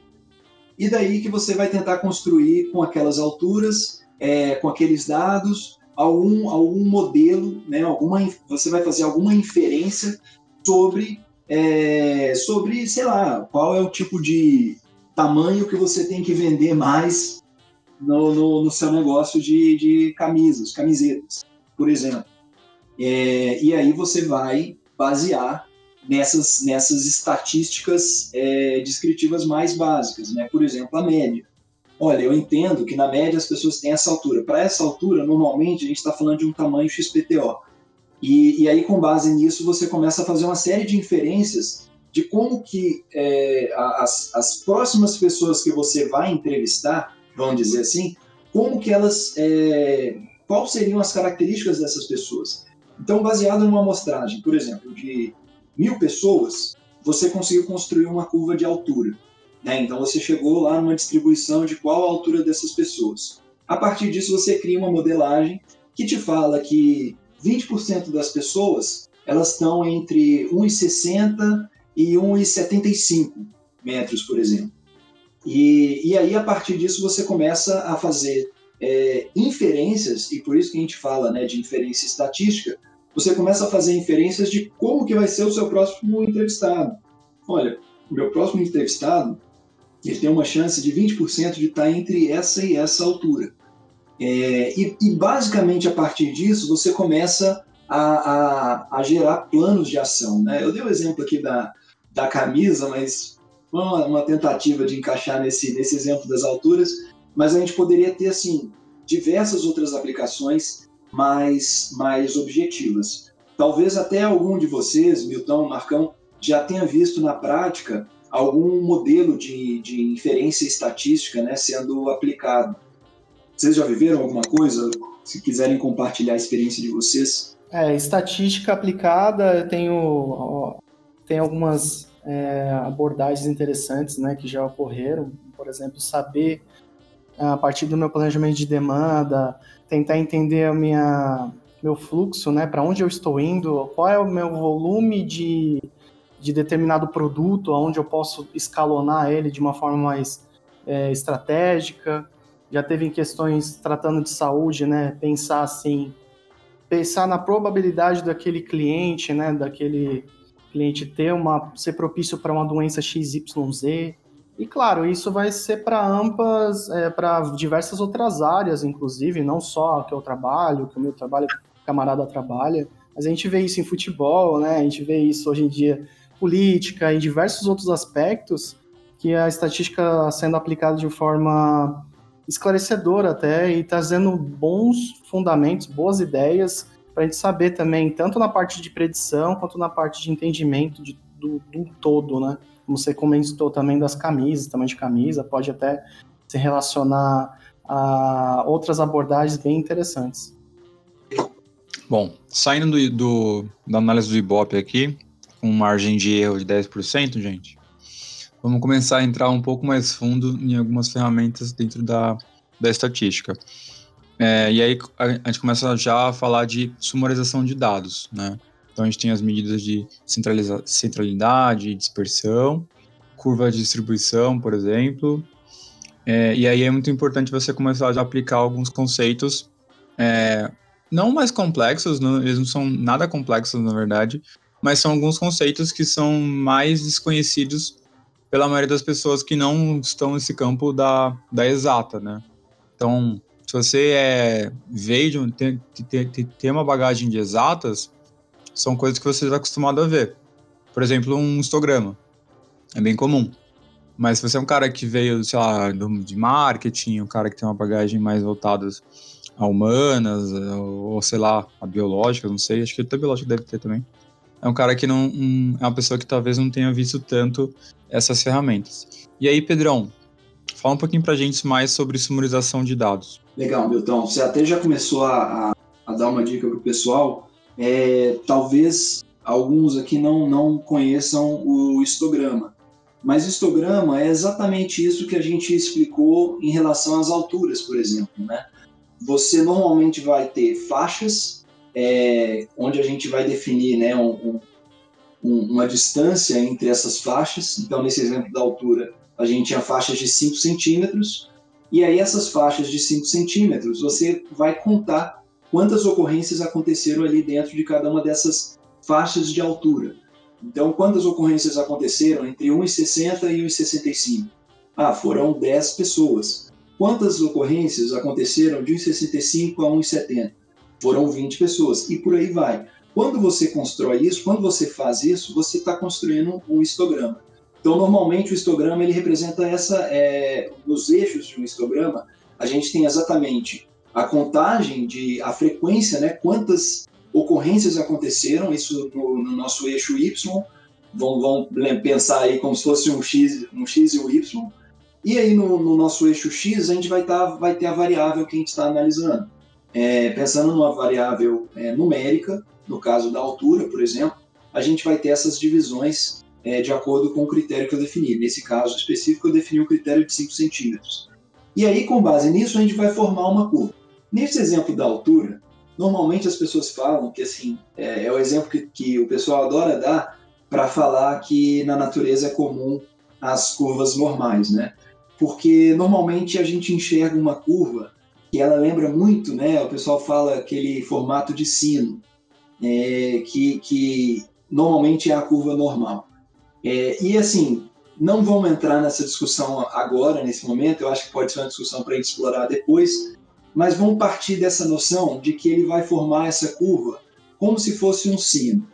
E daí que você vai tentar construir com aquelas alturas, é, com aqueles dados, algum, algum modelo, né, alguma, você vai fazer alguma inferência sobre, é, sobre, sei lá, qual é o tipo de tamanho que você tem que vender mais no, no, no seu negócio de, de camisas, camisetas, por exemplo. É, e aí você vai basear nessas, nessas estatísticas é, descritivas mais básicas, né? Por exemplo, a média. Olha, eu entendo que na média as pessoas têm essa altura. Para essa altura, normalmente a gente está falando de um tamanho XPTO. E, e, aí, com base nisso, você começa a fazer uma série de inferências de como que é, as, as próximas pessoas que você vai entrevistar, vamos dizer assim, como que elas, é, quais seriam as características dessas pessoas. Então, baseado numa amostragem, por exemplo, de mil pessoas, você conseguiu construir uma curva de altura. Né? Então você chegou lá numa distribuição de qual a altura dessas pessoas. A partir disso você cria uma modelagem que te fala que 20% das pessoas elas estão entre 1,60 e 1,75 metros, por exemplo. E, e aí, a partir disso, você começa a fazer é, inferências, e por isso que a gente fala né, de inferência estatística, você começa a fazer inferências de como que vai ser o seu próximo entrevistado. Olha, o meu próximo entrevistado ele tem uma chance de 20% de estar entre essa e essa altura. É, e, e, basicamente a partir disso você começa a, a, a, gerar planos de ação. Né? Eu dei o um exemplo aqui da, da camisa, mas uma, uma tentativa de encaixar nesse, nesse exemplo das alturas, mas a gente poderia ter assim diversas outras aplicações mais, mais objetivas. Talvez até algum de vocês, Milton, Marcão, já tenha visto na prática algum modelo de, de inferência estatística né, sendo aplicado. Vocês já viveram alguma coisa? Se quiserem compartilhar a experiência de vocês. É, estatística aplicada, eu tenho, tenho algumas é, abordagens interessantes né, que já ocorreram. Por exemplo, saber a partir do meu planejamento de demanda, tentar entender a minha meu fluxo, né, para onde eu estou indo, qual é o meu volume de, de determinado produto, onde eu posso escalonar ele de uma forma mais é, estratégica. Já teve em questões tratando de saúde, né, pensar assim, pensar na probabilidade daquele cliente, né, daquele cliente ter uma ser propício para uma doença XYZ, e claro, isso vai ser para amplas, é, para diversas outras áreas, inclusive, não só que eu trabalho, que o meu trabalho camarada trabalha, mas a gente vê isso em futebol, né? A gente vê isso hoje em dia política, em diversos outros aspectos que a estatística sendo aplicada de forma esclarecedora até e trazendo bons fundamentos, boas ideias para a gente saber também, tanto na parte de predição quanto na parte de entendimento de, do, do todo, né? Você comentou também das camisas, tamanho de camisa, pode até se relacionar a outras abordagens bem interessantes. Bom, saindo do, do, da análise do Ibope aqui, com margem de erro de 10%, gente, vamos começar a entrar um pouco mais fundo em algumas ferramentas dentro da, da estatística. É, e aí a gente começa já a falar de sumarização de dados, né? Então a gente tem as medidas de centralidade, dispersão, curva de distribuição, por exemplo. É, e aí é muito importante você começar a aplicar alguns conceitos é, não mais complexos, não, eles não são nada complexos na verdade, mas são alguns conceitos que são mais desconhecidos pela maioria das pessoas que não estão nesse campo da, da exata, né? Então, se você é, veio tem, tem, tem uma bagagem de exatas, são coisas que você está acostumado a ver. Por exemplo, um histograma. É bem comum. Mas se você é um cara que veio, sei lá, de marketing, um cara que tem uma bagagem mais voltada a humanas, ou, sei lá, a biológica, não sei, acho que até biológica deve ter também. É um cara que não. Um, é uma pessoa que talvez não tenha visto tanto essas ferramentas. E aí, Pedrão, fala um pouquinho pra gente mais sobre sumarização de dados. Legal, Milton. Você até já começou a, a, a dar uma dica pro pessoal é, talvez alguns aqui não, não conheçam o histograma. Mas histograma é exatamente isso que a gente explicou em relação às alturas, por exemplo. Né? Você normalmente vai ter faixas, é, onde a gente vai definir né, um, um, uma distância entre essas faixas. Então, nesse exemplo da altura, a gente tinha faixas de 5 centímetros, e aí essas faixas de 5 centímetros, você vai contar quantas ocorrências aconteceram ali dentro de cada uma dessas faixas de altura. Então, quantas ocorrências aconteceram entre 1,60 e 1,65? Ah, foram 10 pessoas. Quantas ocorrências aconteceram de 1,65 a 1,70? Foram 20 pessoas. E por aí vai. Quando você constrói isso, quando você faz isso, você está construindo um histograma. Então, normalmente o histograma ele representa essa, é, nos eixos de um histograma, a gente tem exatamente a contagem de a frequência, né, quantas ocorrências aconteceram, isso no, no nosso eixo Y, vão, vão, pensar aí como se fosse um X, um X e um Y, e aí no, no nosso eixo X a gente vai, tá, vai ter a variável que a gente está analisando. É, pensando numa variável é, numérica, no caso da altura, por exemplo, a gente vai ter essas divisões é, de acordo com o critério que eu defini. Nesse caso específico, eu defini o critério de 5 centímetros. E aí, com base nisso, a gente vai formar uma curva. Nesse exemplo da altura, normalmente as pessoas falam que assim é, é o exemplo que, que o pessoal adora dar para falar que na natureza é comum as curvas normais, né? Porque normalmente a gente enxerga uma curva que ela lembra muito, né? O pessoal fala aquele formato de sino, é, que, que normalmente é a curva normal. É, e assim, não vamos entrar nessa discussão agora, nesse momento, eu acho que pode ser uma discussão para explorar depois, mas vamos partir dessa noção de que ele vai formar essa curva como se fosse um sino.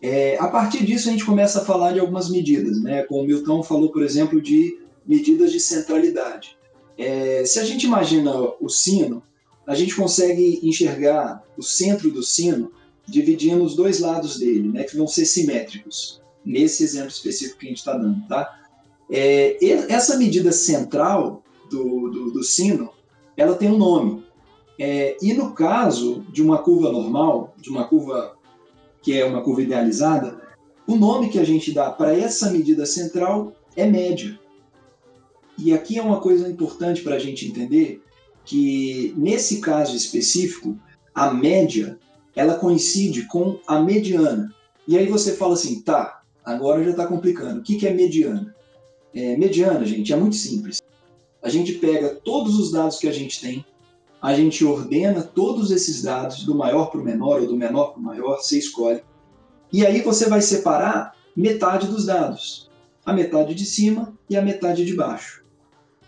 É, a partir disso, a gente começa a falar de algumas medidas, né? Como o Milton falou, por exemplo, de medidas de centralidade. É, se a gente imagina o sino, a gente consegue enxergar o centro do sino dividindo os dois lados dele, né, que vão ser simétricos, nesse exemplo específico que a gente está dando. Tá? É, essa medida central do, do, do sino ela tem um nome. É, e no caso de uma curva normal, de uma curva que é uma curva idealizada, o nome que a gente dá para essa medida central é média. E aqui é uma coisa importante para a gente entender que nesse caso específico, a média ela coincide com a mediana. E aí você fala assim, tá, agora já está complicando. O que, que é mediana? É, mediana, gente, é muito simples a gente pega todos os dados que a gente tem, a gente ordena todos esses dados do maior para o menor ou do menor para o maior, você escolhe, e aí você vai separar metade dos dados, a metade de cima e a metade de baixo.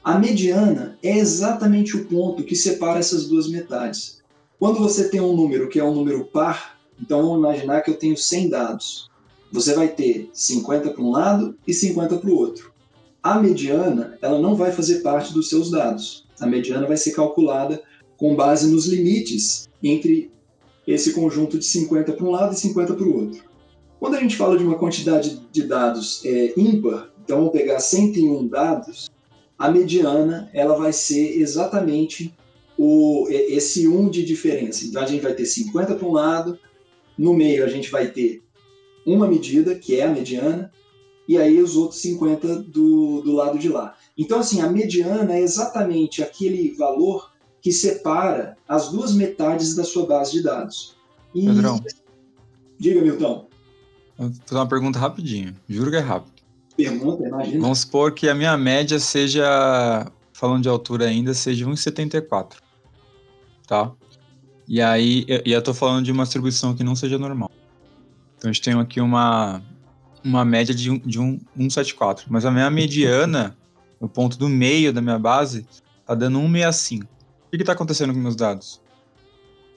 A mediana é exatamente o ponto que separa essas duas metades. Quando você tem um número que é um número par, então vamos imaginar que eu tenho 100 dados. Você vai ter 50 para um lado e 50 para o outro. A mediana, ela não vai fazer parte dos seus dados. A mediana vai ser calculada com base nos limites entre esse conjunto de 50 para um lado e 50 para o outro. Quando a gente fala de uma quantidade de dados é, ímpar, então vamos pegar 101 dados, a mediana ela vai ser exatamente o, esse 1 de diferença. Então a gente vai ter 50 para um lado, no meio a gente vai ter uma medida, que é a mediana, e aí os outros 50 do, do lado de lá. Então, assim, a mediana é exatamente aquele valor que separa as duas metades da sua base de dados. E... Pedrão. Diga, Milton. Vou fazer uma pergunta rapidinho. Juro que é rápido. Pergunta, imagina. Vamos supor que a minha média seja, falando de altura ainda, seja 1,74. Tá? E aí, e eu tô falando de uma distribuição que não seja normal. Então a gente tem aqui uma, uma média de, um, de um 174. Mas a minha mediana, o ponto do meio da minha base, tá dando 165. O que está acontecendo com meus dados?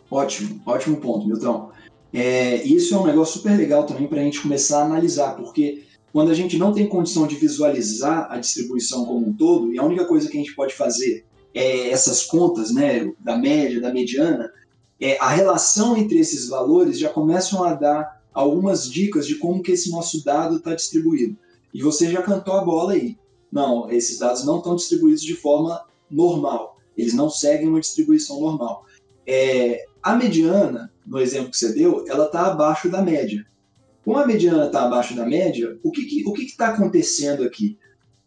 Ótimo, ótimo ponto, Milton. É, isso é um negócio super legal também para a gente começar a analisar, porque quando a gente não tem condição de visualizar a distribuição como um todo, e a única coisa que a gente pode fazer é essas contas, né, da média, da mediana, é, a relação entre esses valores já começam a dar algumas dicas de como que esse nosso dado está distribuído. E você já cantou a bola aí. Não, esses dados não estão distribuídos de forma normal. Eles não seguem uma distribuição normal. É, a mediana, no exemplo que você deu, ela está abaixo da média. Como a mediana está abaixo da média, o que está que, o que que tá acontecendo aqui?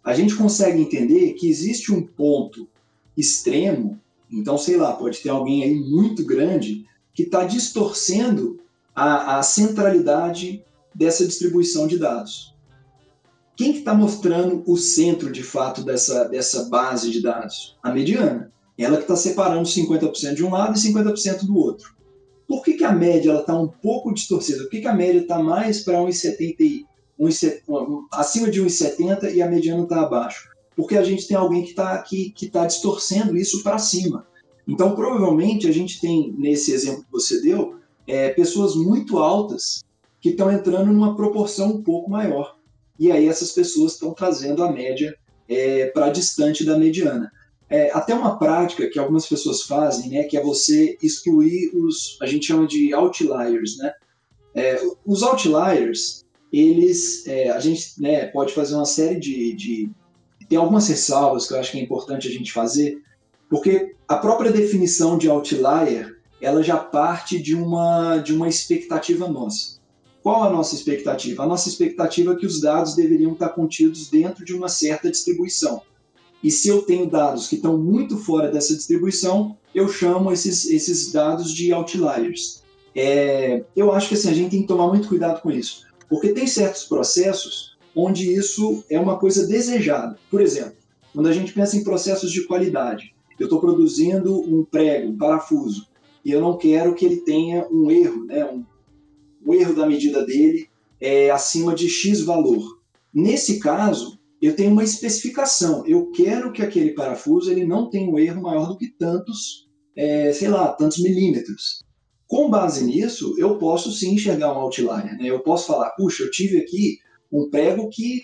A gente consegue entender que existe um ponto extremo, então, sei lá, pode ter alguém aí muito grande que está distorcendo a, a centralidade dessa distribuição de dados. Quem que está mostrando o centro, de fato, dessa, dessa base de dados? A mediana. Ela que está separando 50% de um lado e 50% do outro. Por que, que a média está um pouco distorcida? Por que, que a média está mais para 1,70 acima de 1,70 e a mediana está abaixo? Porque a gente tem alguém que está que, que tá distorcendo isso para cima. Então, provavelmente, a gente tem, nesse exemplo que você deu, é, pessoas muito altas que estão entrando numa proporção um pouco maior. E aí essas pessoas estão trazendo a média é, para distante da mediana. É, até uma prática que algumas pessoas fazem, né, que é você excluir os, a gente chama de outliers, né? É, os outliers, eles, é, a gente né, pode fazer uma série de, de, tem algumas ressalvas que eu acho que é importante a gente fazer, porque a própria definição de outlier, ela já parte de uma de uma expectativa nossa. Qual a nossa expectativa? A nossa expectativa é que os dados deveriam estar contidos dentro de uma certa distribuição. E se eu tenho dados que estão muito fora dessa distribuição, eu chamo esses, esses dados de outliers. É, eu acho que assim, a gente tem que tomar muito cuidado com isso, porque tem certos processos onde isso é uma coisa desejada. Por exemplo, quando a gente pensa em processos de qualidade, eu estou produzindo um prego, um parafuso, e eu não quero que ele tenha um erro, né, um, o erro da medida dele é acima de X valor. Nesse caso, eu tenho uma especificação. Eu quero que aquele parafuso ele não tenha um erro maior do que tantos, é, sei lá, tantos milímetros. Com base nisso, eu posso sim enxergar um outlier. Né? Eu posso falar, puxa, eu tive aqui um prego que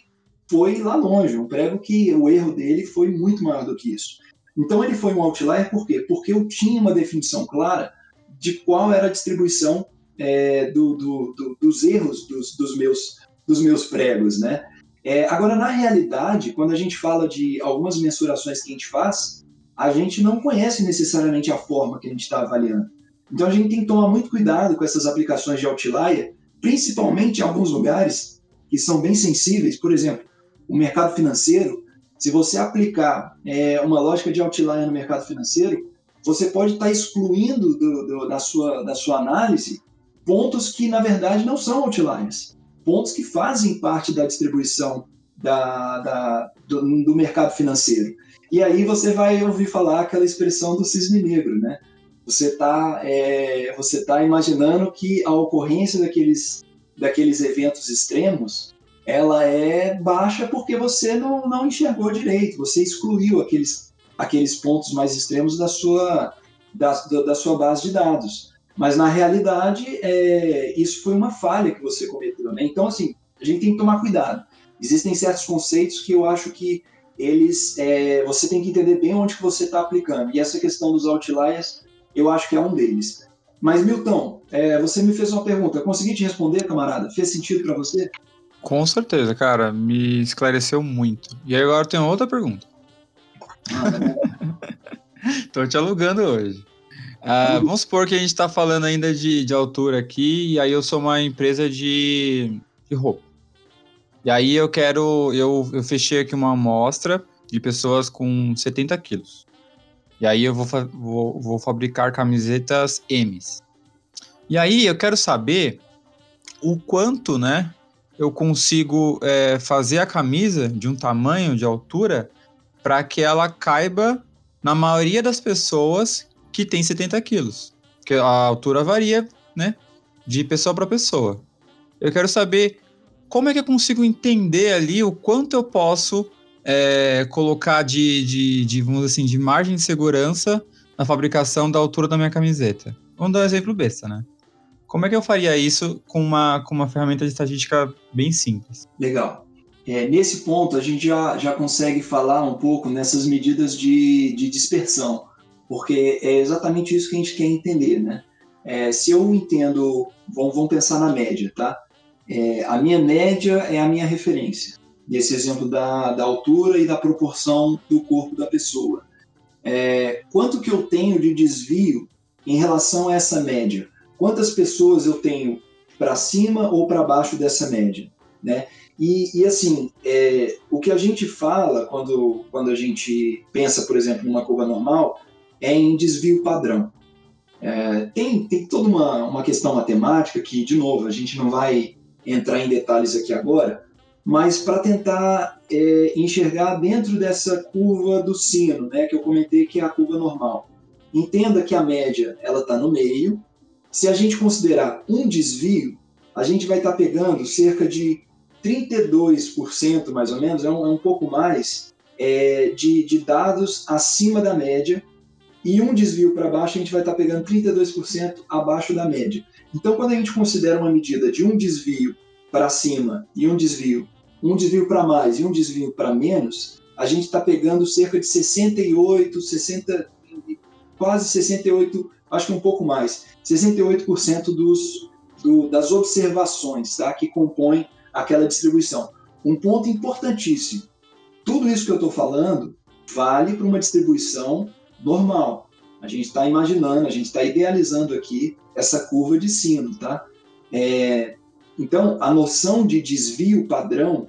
foi lá longe, um prego que o erro dele foi muito maior do que isso. Então ele foi um outlier por quê? Porque eu tinha uma definição clara de qual era a distribuição é, do, do, do, dos erros dos, dos, meus, dos meus pregos, né? É, agora, na realidade, quando a gente fala de algumas mensurações que a gente faz, a gente não conhece necessariamente a forma que a gente está avaliando. Então, a gente tem que tomar muito cuidado com essas aplicações de outlier, principalmente em alguns lugares que são bem sensíveis. Por exemplo, o mercado financeiro. Se você aplicar é, uma lógica de outlier no mercado financeiro, você pode estar tá excluindo do, do, da, sua, da sua análise pontos que, na verdade, não são outliers, pontos que fazem parte da distribuição da, da do, do, mercado financeiro. E aí você vai ouvir falar aquela expressão do cisne negro, né? Você está é, tá imaginando que a ocorrência daqueles, daqueles eventos extremos ela é baixa porque você não, não enxergou direito, você excluiu aqueles, aqueles pontos mais extremos da sua, da, da sua base de dados. Mas na realidade, é, isso foi uma falha que você cometeu, né? Então, assim, a gente tem que tomar cuidado. Existem certos conceitos que eu acho que eles, é, você tem que entender bem onde que você está aplicando. E essa questão dos outliers, eu acho que é um deles. Mas Milton, é, você me fez uma pergunta. Consegui te responder, camarada? Fez sentido para você? Com certeza, cara. Me esclareceu muito. E agora eu tenho outra pergunta. Ah, tá Tô te alugando hoje. Uh, vamos supor que a gente está falando ainda de, de altura aqui, e aí eu sou uma empresa de, de roupa. E aí eu quero. Eu, eu fechei aqui uma amostra de pessoas com 70 quilos. E aí eu vou, vou, vou fabricar camisetas M's. E aí eu quero saber o quanto, né, eu consigo é, fazer a camisa de um tamanho, de altura, para que ela caiba na maioria das pessoas que tem 70 quilos. Porque a altura varia, né? De pessoa para pessoa. Eu quero saber como é que eu consigo entender ali o quanto eu posso é, colocar de, de, de, vamos assim, de margem de segurança na fabricação da altura da minha camiseta. Vamos dar um exemplo besta, né? Como é que eu faria isso com uma, com uma ferramenta de estatística bem simples? Legal. É, nesse ponto, a gente já, já consegue falar um pouco nessas medidas de, de dispersão porque é exatamente isso que a gente quer entender, né? É, se eu entendo, vamos, vamos pensar na média, tá? É, a minha média é a minha referência, nesse exemplo da, da altura e da proporção do corpo da pessoa. É, quanto que eu tenho de desvio em relação a essa média? Quantas pessoas eu tenho para cima ou para baixo dessa média, né? E, e assim, é, o que a gente fala quando, quando a gente pensa, por exemplo, numa curva normal, é em desvio padrão. É, tem, tem toda uma, uma questão matemática que, de novo, a gente não vai entrar em detalhes aqui agora, mas para tentar é, enxergar dentro dessa curva do sino, né, que eu comentei que é a curva normal. Entenda que a média ela está no meio. Se a gente considerar um desvio, a gente vai estar tá pegando cerca de 32%, mais ou menos, é um, é um pouco mais, é, de, de, dados acima da média, e um desvio para baixo, a gente vai estar tá pegando 32% abaixo da média. Então, quando a gente considera uma medida de um desvio para cima e um desvio, um desvio para mais e um desvio para menos, a gente está pegando cerca de 68, 60, quase 68, acho que um pouco mais, 68% dos, do, das observações tá, que compõem aquela distribuição. Um ponto importantíssimo: tudo isso que eu estou falando vale para uma distribuição normal. A gente está imaginando, a gente está idealizando aqui essa curva de sino, tá? É, então, a noção de desvio padrão,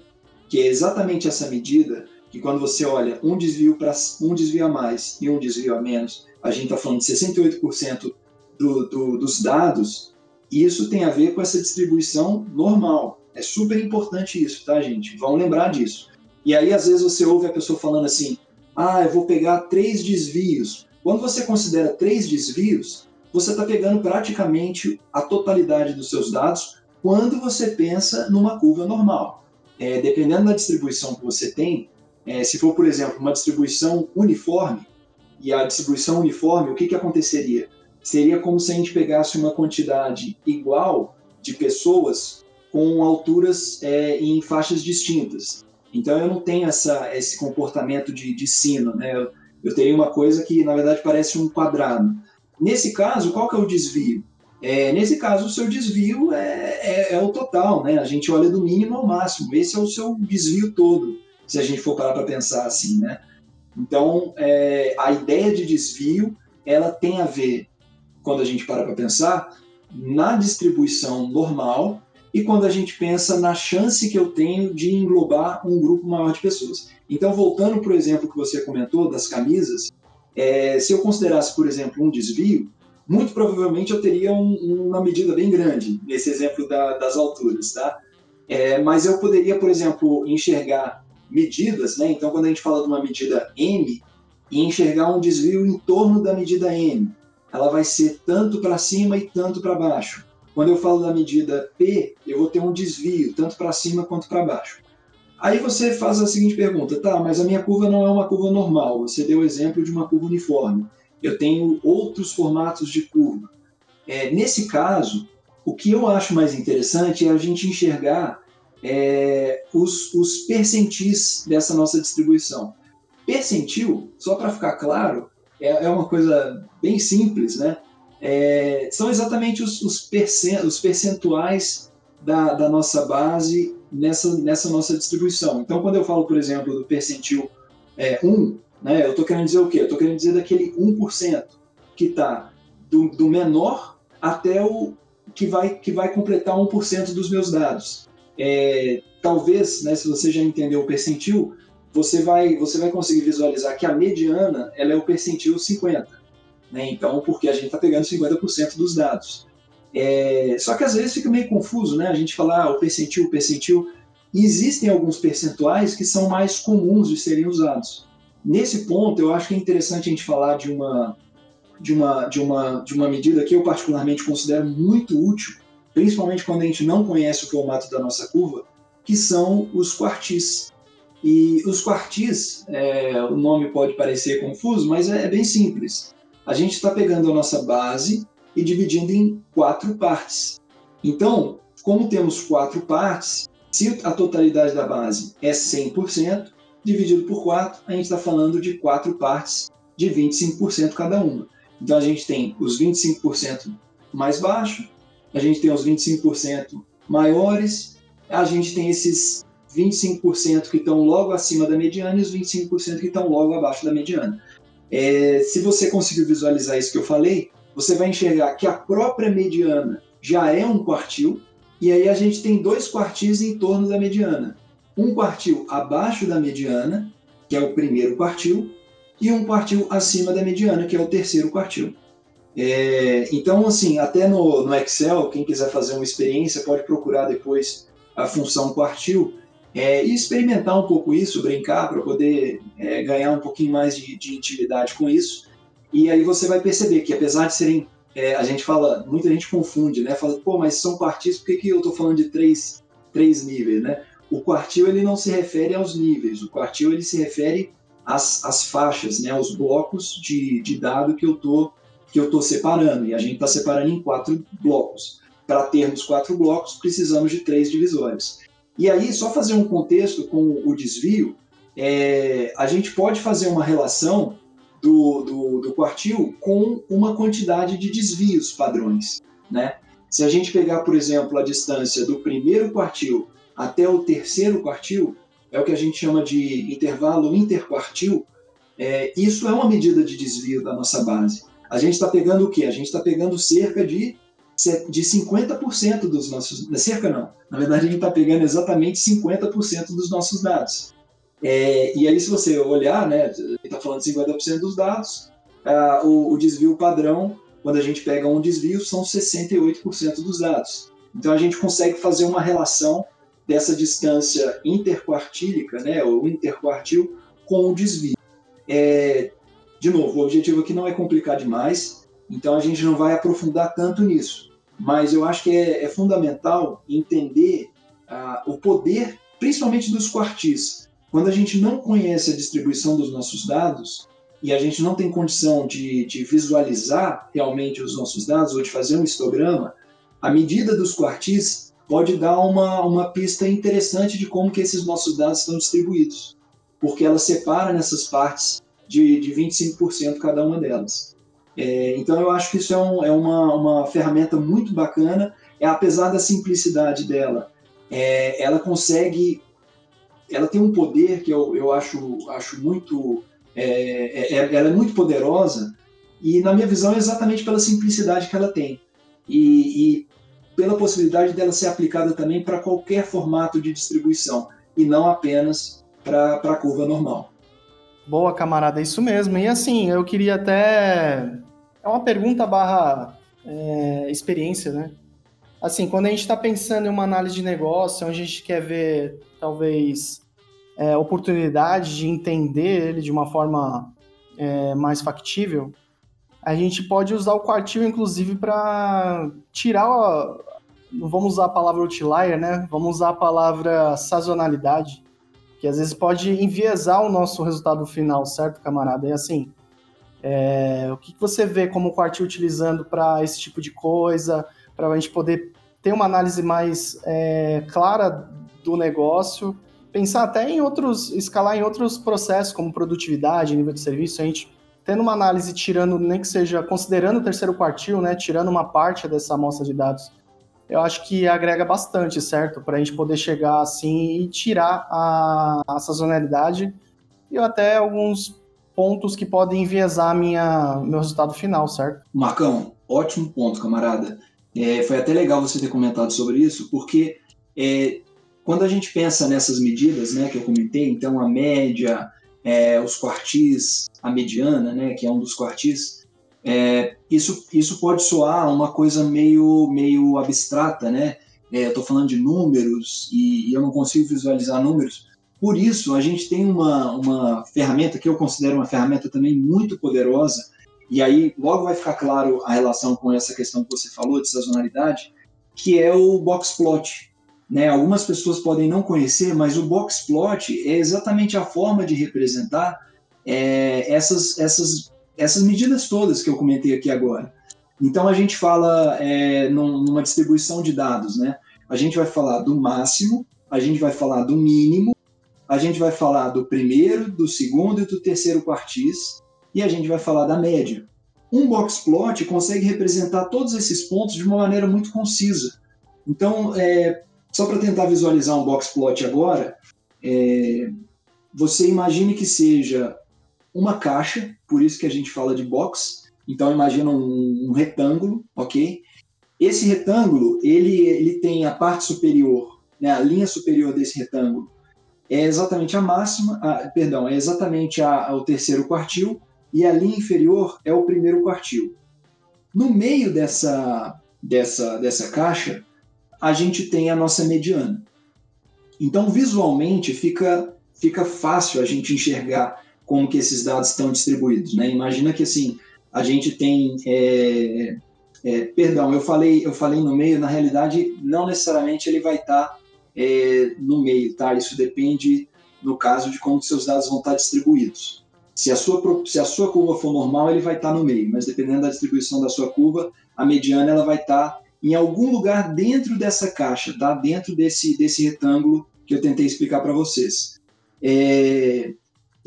que é exatamente essa medida, que quando você olha um desvio para um desvio a mais e um desvio a menos, a gente está falando de 68% do, do, dos dados, isso tem a ver com essa distribuição normal. É super importante isso, tá, gente? Vão lembrar disso. E aí, às vezes, você ouve a pessoa falando assim: ah, eu vou pegar três desvios. Quando você considera três desvios, você está pegando praticamente a totalidade dos seus dados quando você pensa numa curva normal. É, dependendo da distribuição que você tem, é, se for, por exemplo, uma distribuição uniforme, e a distribuição uniforme, o que, que aconteceria? Seria como se a gente pegasse uma quantidade igual de pessoas com alturas é, em faixas distintas. Então eu não tenho essa, esse comportamento de, de sino, né? Eu, eu teria uma coisa que na verdade parece um quadrado. Nesse caso, qual que é o desvio? É, nesse caso, o seu desvio é, é, é, o total, né? A gente olha do mínimo ao máximo. Esse é o seu desvio todo, se a gente for parar para pensar assim, né? Então, é, a ideia de desvio, ela tem a ver, quando a gente para para pensar, na distribuição normal e quando a gente pensa na chance que eu tenho de englobar um grupo maior de pessoas. Então, voltando para o exemplo que você comentou das camisas, é, se eu considerasse, por exemplo, um desvio, muito provavelmente eu teria um, uma medida bem grande nesse exemplo da, das alturas, tá? É, mas eu poderia, por exemplo, enxergar medidas, né? Então, quando a gente fala de uma medida M, e enxergar um desvio em torno da medida M, ela vai ser tanto para cima e tanto para baixo. Quando eu falo da medida P, eu vou ter um desvio, tanto para cima quanto para baixo. Aí você faz a seguinte pergunta, tá, mas a minha curva não é uma curva normal, você deu o exemplo de uma curva uniforme. Eu tenho outros formatos de curva. É, nesse caso, o que eu acho mais interessante é a gente enxergar é, os, os percentis dessa nossa distribuição. Percentil, só para ficar claro, é, é, uma coisa bem simples, né? é, são exatamente os, os, percent, os percentuais da, da, nossa base nessa, nessa nossa distribuição. Então, quando eu falo, por exemplo, do percentil é, 1, né, eu estou querendo dizer o quê? Eu estou querendo dizer daquele 1% que está do, do menor até o que vai, que vai completar 1% dos meus dados. É, talvez, né, se você já entendeu o percentil, você vai, você vai conseguir visualizar que a mediana ela é o percentil 50. Né? Então, porque a gente está pegando 50% dos dados. É, só que às vezes fica meio confuso, né? A gente falar ah, o percentil, o percentil. Existem alguns percentuais que são mais comuns de serem usados. Nesse ponto, eu acho que é interessante a gente falar de uma, de uma, de uma, de uma medida que eu particularmente considero muito útil, principalmente quando a gente não conhece o formato da nossa curva, que são os quartis. E os quartis, é, o nome pode parecer confuso, mas é, é bem simples a gente está pegando a nossa base e dividindo em quatro partes. Então, como temos quatro partes, se a totalidade da base é 100%, dividido por 4, a gente está falando de quatro partes de 25% cada uma. Então a gente tem os 25% mais baixos, a gente tem os 25% maiores, a gente tem esses 25% que estão logo acima da mediana e os 25% que estão logo abaixo da mediana. É, se você conseguiu visualizar isso que eu falei, você vai enxergar que a própria mediana já é um quartil, e aí a gente tem dois quartis em torno da mediana. Um quartil abaixo da mediana, que é o primeiro quartil, e um quartil acima da mediana, que é o terceiro quartil. É, então, assim, até no, no, Excel, quem quiser fazer uma experiência pode procurar depois a função quartil é, e experimentar um pouco isso, brincar para poder é, ganhar um pouquinho mais de, de, intimidade com isso. E aí você vai perceber que apesar de serem, é, a gente fala, muita gente confunde, né? Fala, pô, mas são quartis, por que, que eu estou falando de três, três níveis, né? O quartil ele não se refere aos níveis, o quartil ele se refere às, às faixas, né? Aos blocos de, de dado que eu estou que eu estou separando, e a gente está separando em quatro blocos. Para termos quatro blocos, precisamos de três divisórios. E aí, só fazer um contexto com o desvio, é, a gente pode fazer uma relação do, do, do, quartil com uma quantidade de desvios padrões. Né? Se a gente pegar, por exemplo, a distância do primeiro quartil até o terceiro quartil, é o que a gente chama de intervalo interquartil, é, isso é uma medida de desvio da nossa base a gente está pegando o quê? A gente está pegando cerca de, de 50% dos nossos. Cerca não. Na verdade, a gente está pegando exatamente 50% dos nossos dados. É, e aí, se você olhar, né, está falando de 50% dos dados, ah, o, o, desvio padrão, quando a gente pega um desvio, são 68% dos dados. Então, a gente consegue fazer uma relação dessa distância interquartílica, né, ou interquartil, com o desvio. É, de novo, o objetivo aqui não é complicar demais, então a gente não vai aprofundar tanto nisso. Mas eu acho que é, é fundamental entender ah, o poder, principalmente dos quartis. Quando a gente não conhece a distribuição dos nossos dados e a gente não tem condição de, de visualizar realmente os nossos dados ou de fazer um histograma, a medida dos quartis pode dar uma, uma pista interessante de como que esses nossos dados estão distribuídos, porque ela separa nessas partes de, de 25% cada uma delas. É, então eu acho que isso é, um, é uma, uma ferramenta muito bacana, é, apesar da simplicidade dela, é, ela consegue, ela tem um poder que eu, eu acho, acho muito, é, é, é, ela é muito poderosa e na minha visão é exatamente pela simplicidade que ela tem e, e pela possibilidade dela ser aplicada também para qualquer formato de distribuição e não apenas para a curva normal. Boa, camarada, é isso mesmo. E assim, eu queria até. É uma pergunta barra é, experiência, né? Assim, quando a gente está pensando em uma análise de negócio, onde a gente quer ver, talvez, é, oportunidade de entender ele de uma forma é, mais factível, a gente pode usar o quartil, inclusive, para tirar. Não vamos usar a palavra outlier, né? Vamos usar a palavra sazonalidade que às vezes pode enviesar o nosso resultado final, certo, camarada? E assim, é, o que, você vê como quartil utilizando para esse tipo de coisa, para a gente poder ter uma análise mais é, clara do negócio, pensar até em outros, escalar em outros processos, como produtividade, nível de serviço, a gente tendo uma análise tirando, nem que seja considerando o terceiro quartil, né, tirando uma parte dessa amostra de dados eu acho que agrega bastante, certo? Para a gente poder chegar assim e tirar a, a sazonalidade e até alguns pontos que podem enviesar minha, meu resultado final, certo? Marcão, ótimo ponto, camarada. É, foi até legal você ter comentado sobre isso, porque é, quando a gente pensa nessas medidas né, que eu comentei, então a média, é, os quartis, a mediana, né, que é um dos quartis, é, isso, isso pode soar uma coisa meio, meio abstrata, né? É, eu estou falando de números e, e, eu não consigo visualizar números. Por isso, a gente tem uma, uma ferramenta que eu considero uma ferramenta também muito poderosa, e aí logo vai ficar claro a relação com essa questão que você falou de sazonalidade, que é o boxplot. Né? Algumas pessoas podem não conhecer, mas o boxplot é exatamente a forma de representar é, essas, essas essas medidas todas que eu comentei aqui agora. Então a gente fala é, numa distribuição de dados, né? A gente vai falar do máximo, a gente vai falar do mínimo, a gente vai falar do primeiro, do segundo e do terceiro quartis, e a gente vai falar da média. Um box plot consegue representar todos esses pontos de uma maneira muito concisa. Então, é, só para tentar visualizar um box plot agora, é, você imagine que seja uma caixa, por isso que a gente fala de box, Então imagina um, um retângulo, ok? Esse retângulo ele, ele tem a parte superior, né, a linha superior desse retângulo é exatamente a máxima, a, perdão, é exatamente a, a, o terceiro quartil e a linha inferior é o primeiro quartil. No meio dessa, dessa, dessa caixa, a gente tem a nossa mediana. Então, visualmente, fica, fica fácil a gente enxergar como que esses dados estão distribuídos. Né? Imagina que assim a gente tem, é, é, perdão, eu falei, eu falei no meio. Na realidade, não necessariamente ele vai estar tá, é, no meio, tá? Isso depende no caso de como seus dados vão estar tá distribuídos. Se a sua se a sua curva for normal, ele vai estar tá no meio, mas dependendo da distribuição da sua curva, a mediana ela vai estar em algum lugar dentro dessa caixa, tá? Dentro desse desse retângulo que eu tentei explicar para vocês. É,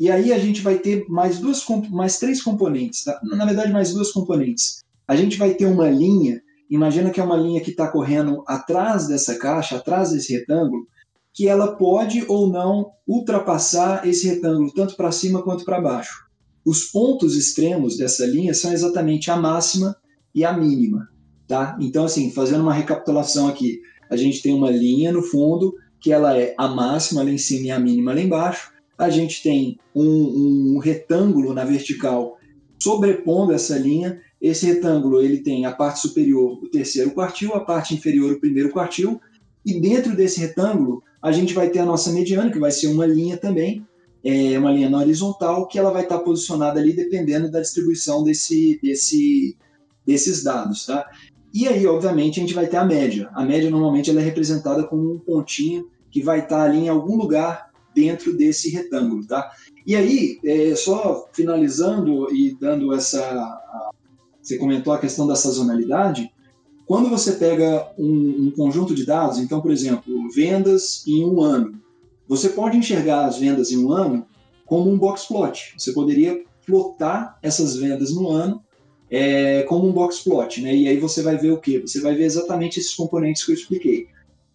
e aí a gente vai ter mais duas, mais três componentes, tá? na verdade mais duas componentes. A gente vai ter uma linha, imagina que é uma linha que está correndo atrás dessa caixa, atrás desse retângulo, que ela pode ou não ultrapassar esse retângulo tanto para cima quanto para baixo. Os pontos extremos dessa linha são exatamente a máxima e a mínima, tá? Então assim, fazendo uma recapitulação aqui, a gente tem uma linha no fundo que ela é a máxima lá em cima e a mínima lá embaixo a gente tem um, um retângulo na vertical sobrepondo essa linha. Esse retângulo ele tem a parte superior o terceiro quartil, a parte inferior o primeiro quartil, e dentro desse retângulo a gente vai ter a nossa mediana, que vai ser uma linha também, é uma linha na horizontal, que ela vai estar posicionada ali dependendo da distribuição desse, desse, desses dados, tá? E aí, obviamente, a gente vai ter a média. A média normalmente ela é representada como um pontinho que vai estar ali em algum lugar dentro desse retângulo, tá? E aí, é, só finalizando e dando essa... A, você comentou a questão da sazonalidade. Quando você pega um, um conjunto de dados, então, por exemplo, vendas em um ano, você pode enxergar as vendas em um ano como um box plot. Você poderia plotar essas vendas no ano é, como um box plot, né? E aí você vai ver o quê? Você vai ver exatamente esses componentes que eu expliquei.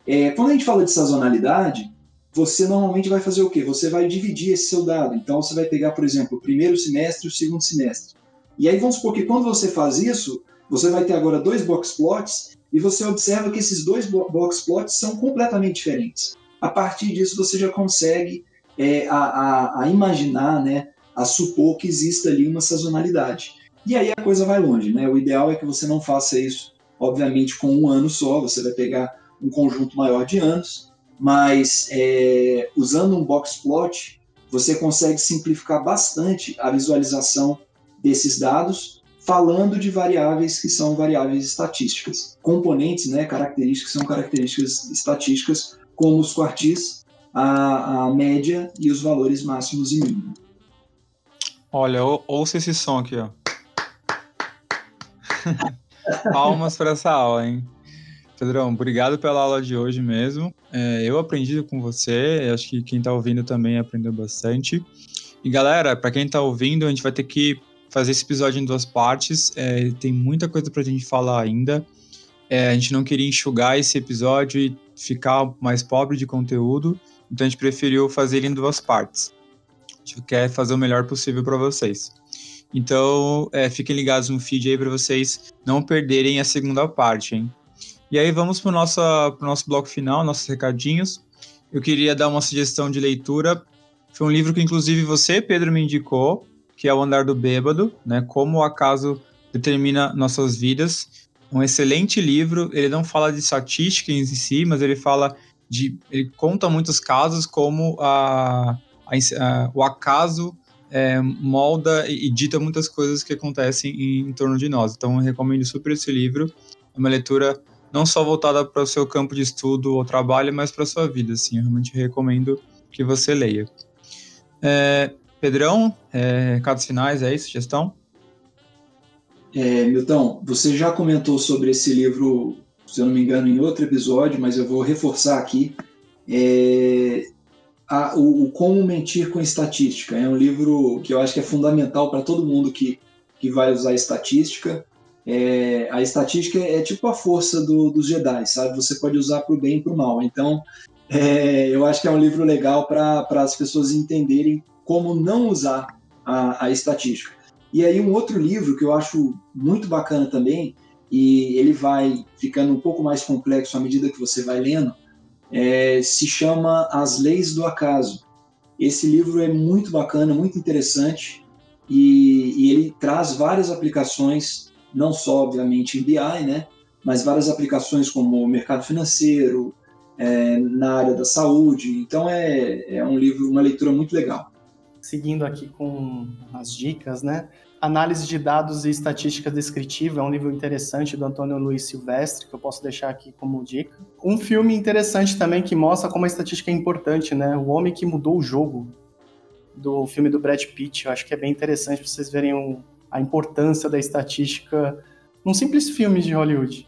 É, quando a gente fala de sazonalidade, você normalmente vai fazer o quê? Você vai dividir esse seu dado. Então, você vai pegar, por exemplo, o primeiro semestre e o segundo semestre. E aí, vamos supor que quando você faz isso, você vai ter agora dois box plots e você observa que esses dois box plots são completamente diferentes. A partir disso, você já consegue é, a, a, a, imaginar, né, a supor que exista ali uma sazonalidade. E aí a coisa vai longe. Né? O ideal é que você não faça isso, obviamente, com um ano só. Você vai pegar um conjunto maior de anos mas é, usando um box plot, você consegue simplificar bastante a visualização desses dados, falando de variáveis que são variáveis estatísticas, componentes, né, características são características estatísticas, como os quartis, a, a média e os valores máximos e mínimos. Olha, ou, ouça esse som aqui, ó. Palmas para essa aula, hein? Pedrão, obrigado pela aula de hoje mesmo. É, eu aprendi com você, acho que quem está ouvindo também aprendeu bastante. E galera, para quem está ouvindo, a gente vai ter que fazer esse episódio em duas partes. É, tem muita coisa para a gente falar ainda. É, a gente não queria enxugar esse episódio e ficar mais pobre de conteúdo, então a gente preferiu fazer ele em duas partes. A gente quer fazer o melhor possível para vocês. Então, é, fiquem ligados no feed aí para vocês não perderem a segunda parte, hein? E aí vamos para o nosso, nosso bloco final, nossos recadinhos. Eu queria dar uma sugestão de leitura. Foi um livro que, inclusive, você, Pedro, me indicou, que é O Andar do Bêbado, né? Como o acaso determina nossas vidas. Um excelente livro. Ele não fala de estatística em si, mas ele fala de. Ele conta muitos casos como a, a o acaso é, molda e, e, dita muitas coisas que acontecem em, em torno de nós. Então, eu recomendo super esse livro. É uma leitura não só voltada para o seu campo de estudo ou trabalho, mas para a sua vida, assim, eu realmente recomendo que você leia. É, Pedrão, é, recados finais, é isso, sugestão? É, Milton, você já comentou sobre esse livro, se eu não me engano, em outro episódio, mas eu vou reforçar aqui. É, a, o, o, Como Mentir com Estatística é um livro que eu acho que é fundamental para todo mundo que, que vai usar estatística. É, a estatística é tipo a força do, dos Jedi, sabe? Você pode usar para o bem e para o mal. Então, é, eu acho que é um livro legal para as pessoas entenderem como não usar a, a estatística. E aí um outro livro que eu acho muito bacana também, e ele vai ficando um pouco mais complexo à medida que você vai lendo, é, se chama As Leis do Acaso. Esse livro é muito bacana, muito interessante, e, e ele traz várias aplicações, não só, obviamente, em BI, né, mas várias aplicações como o mercado financeiro, é, na área da saúde. Então é, é um livro, uma leitura muito legal. Seguindo aqui com as dicas, né? Análise de dados e estatística descritiva é um livro interessante do Antônio Luiz Silvestre, que eu posso deixar aqui como dica. Um filme interessante também que mostra como a estatística é importante, né? O Homem que Mudou o Jogo, do filme do Brad Pitt. Eu acho que é bem interessante para vocês verem um, a importância da estatística num simples filme de Hollywood.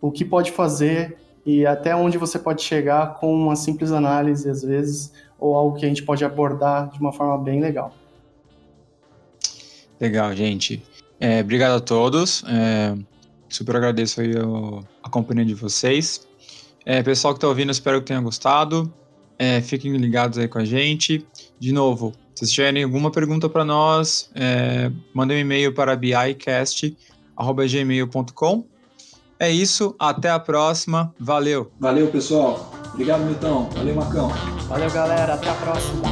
O que pode fazer e até onde você pode chegar com uma simples análise, às vezes, ou algo que a gente pode abordar de uma forma bem legal. Legal, gente. É, obrigado a todos. É, super agradeço aí o, a companhia de vocês. É, pessoal que está ouvindo, espero que tenha gostado. É, fiquem ligados aí com a gente. De novo, se vocês tiverem alguma pergunta para nós, é, mandem um e-mail para bicast.gmail.com é isso, até a próxima. Valeu. Valeu, pessoal. Obrigado, Milton. Valeu, Marcão. Valeu, galera. Até a próxima.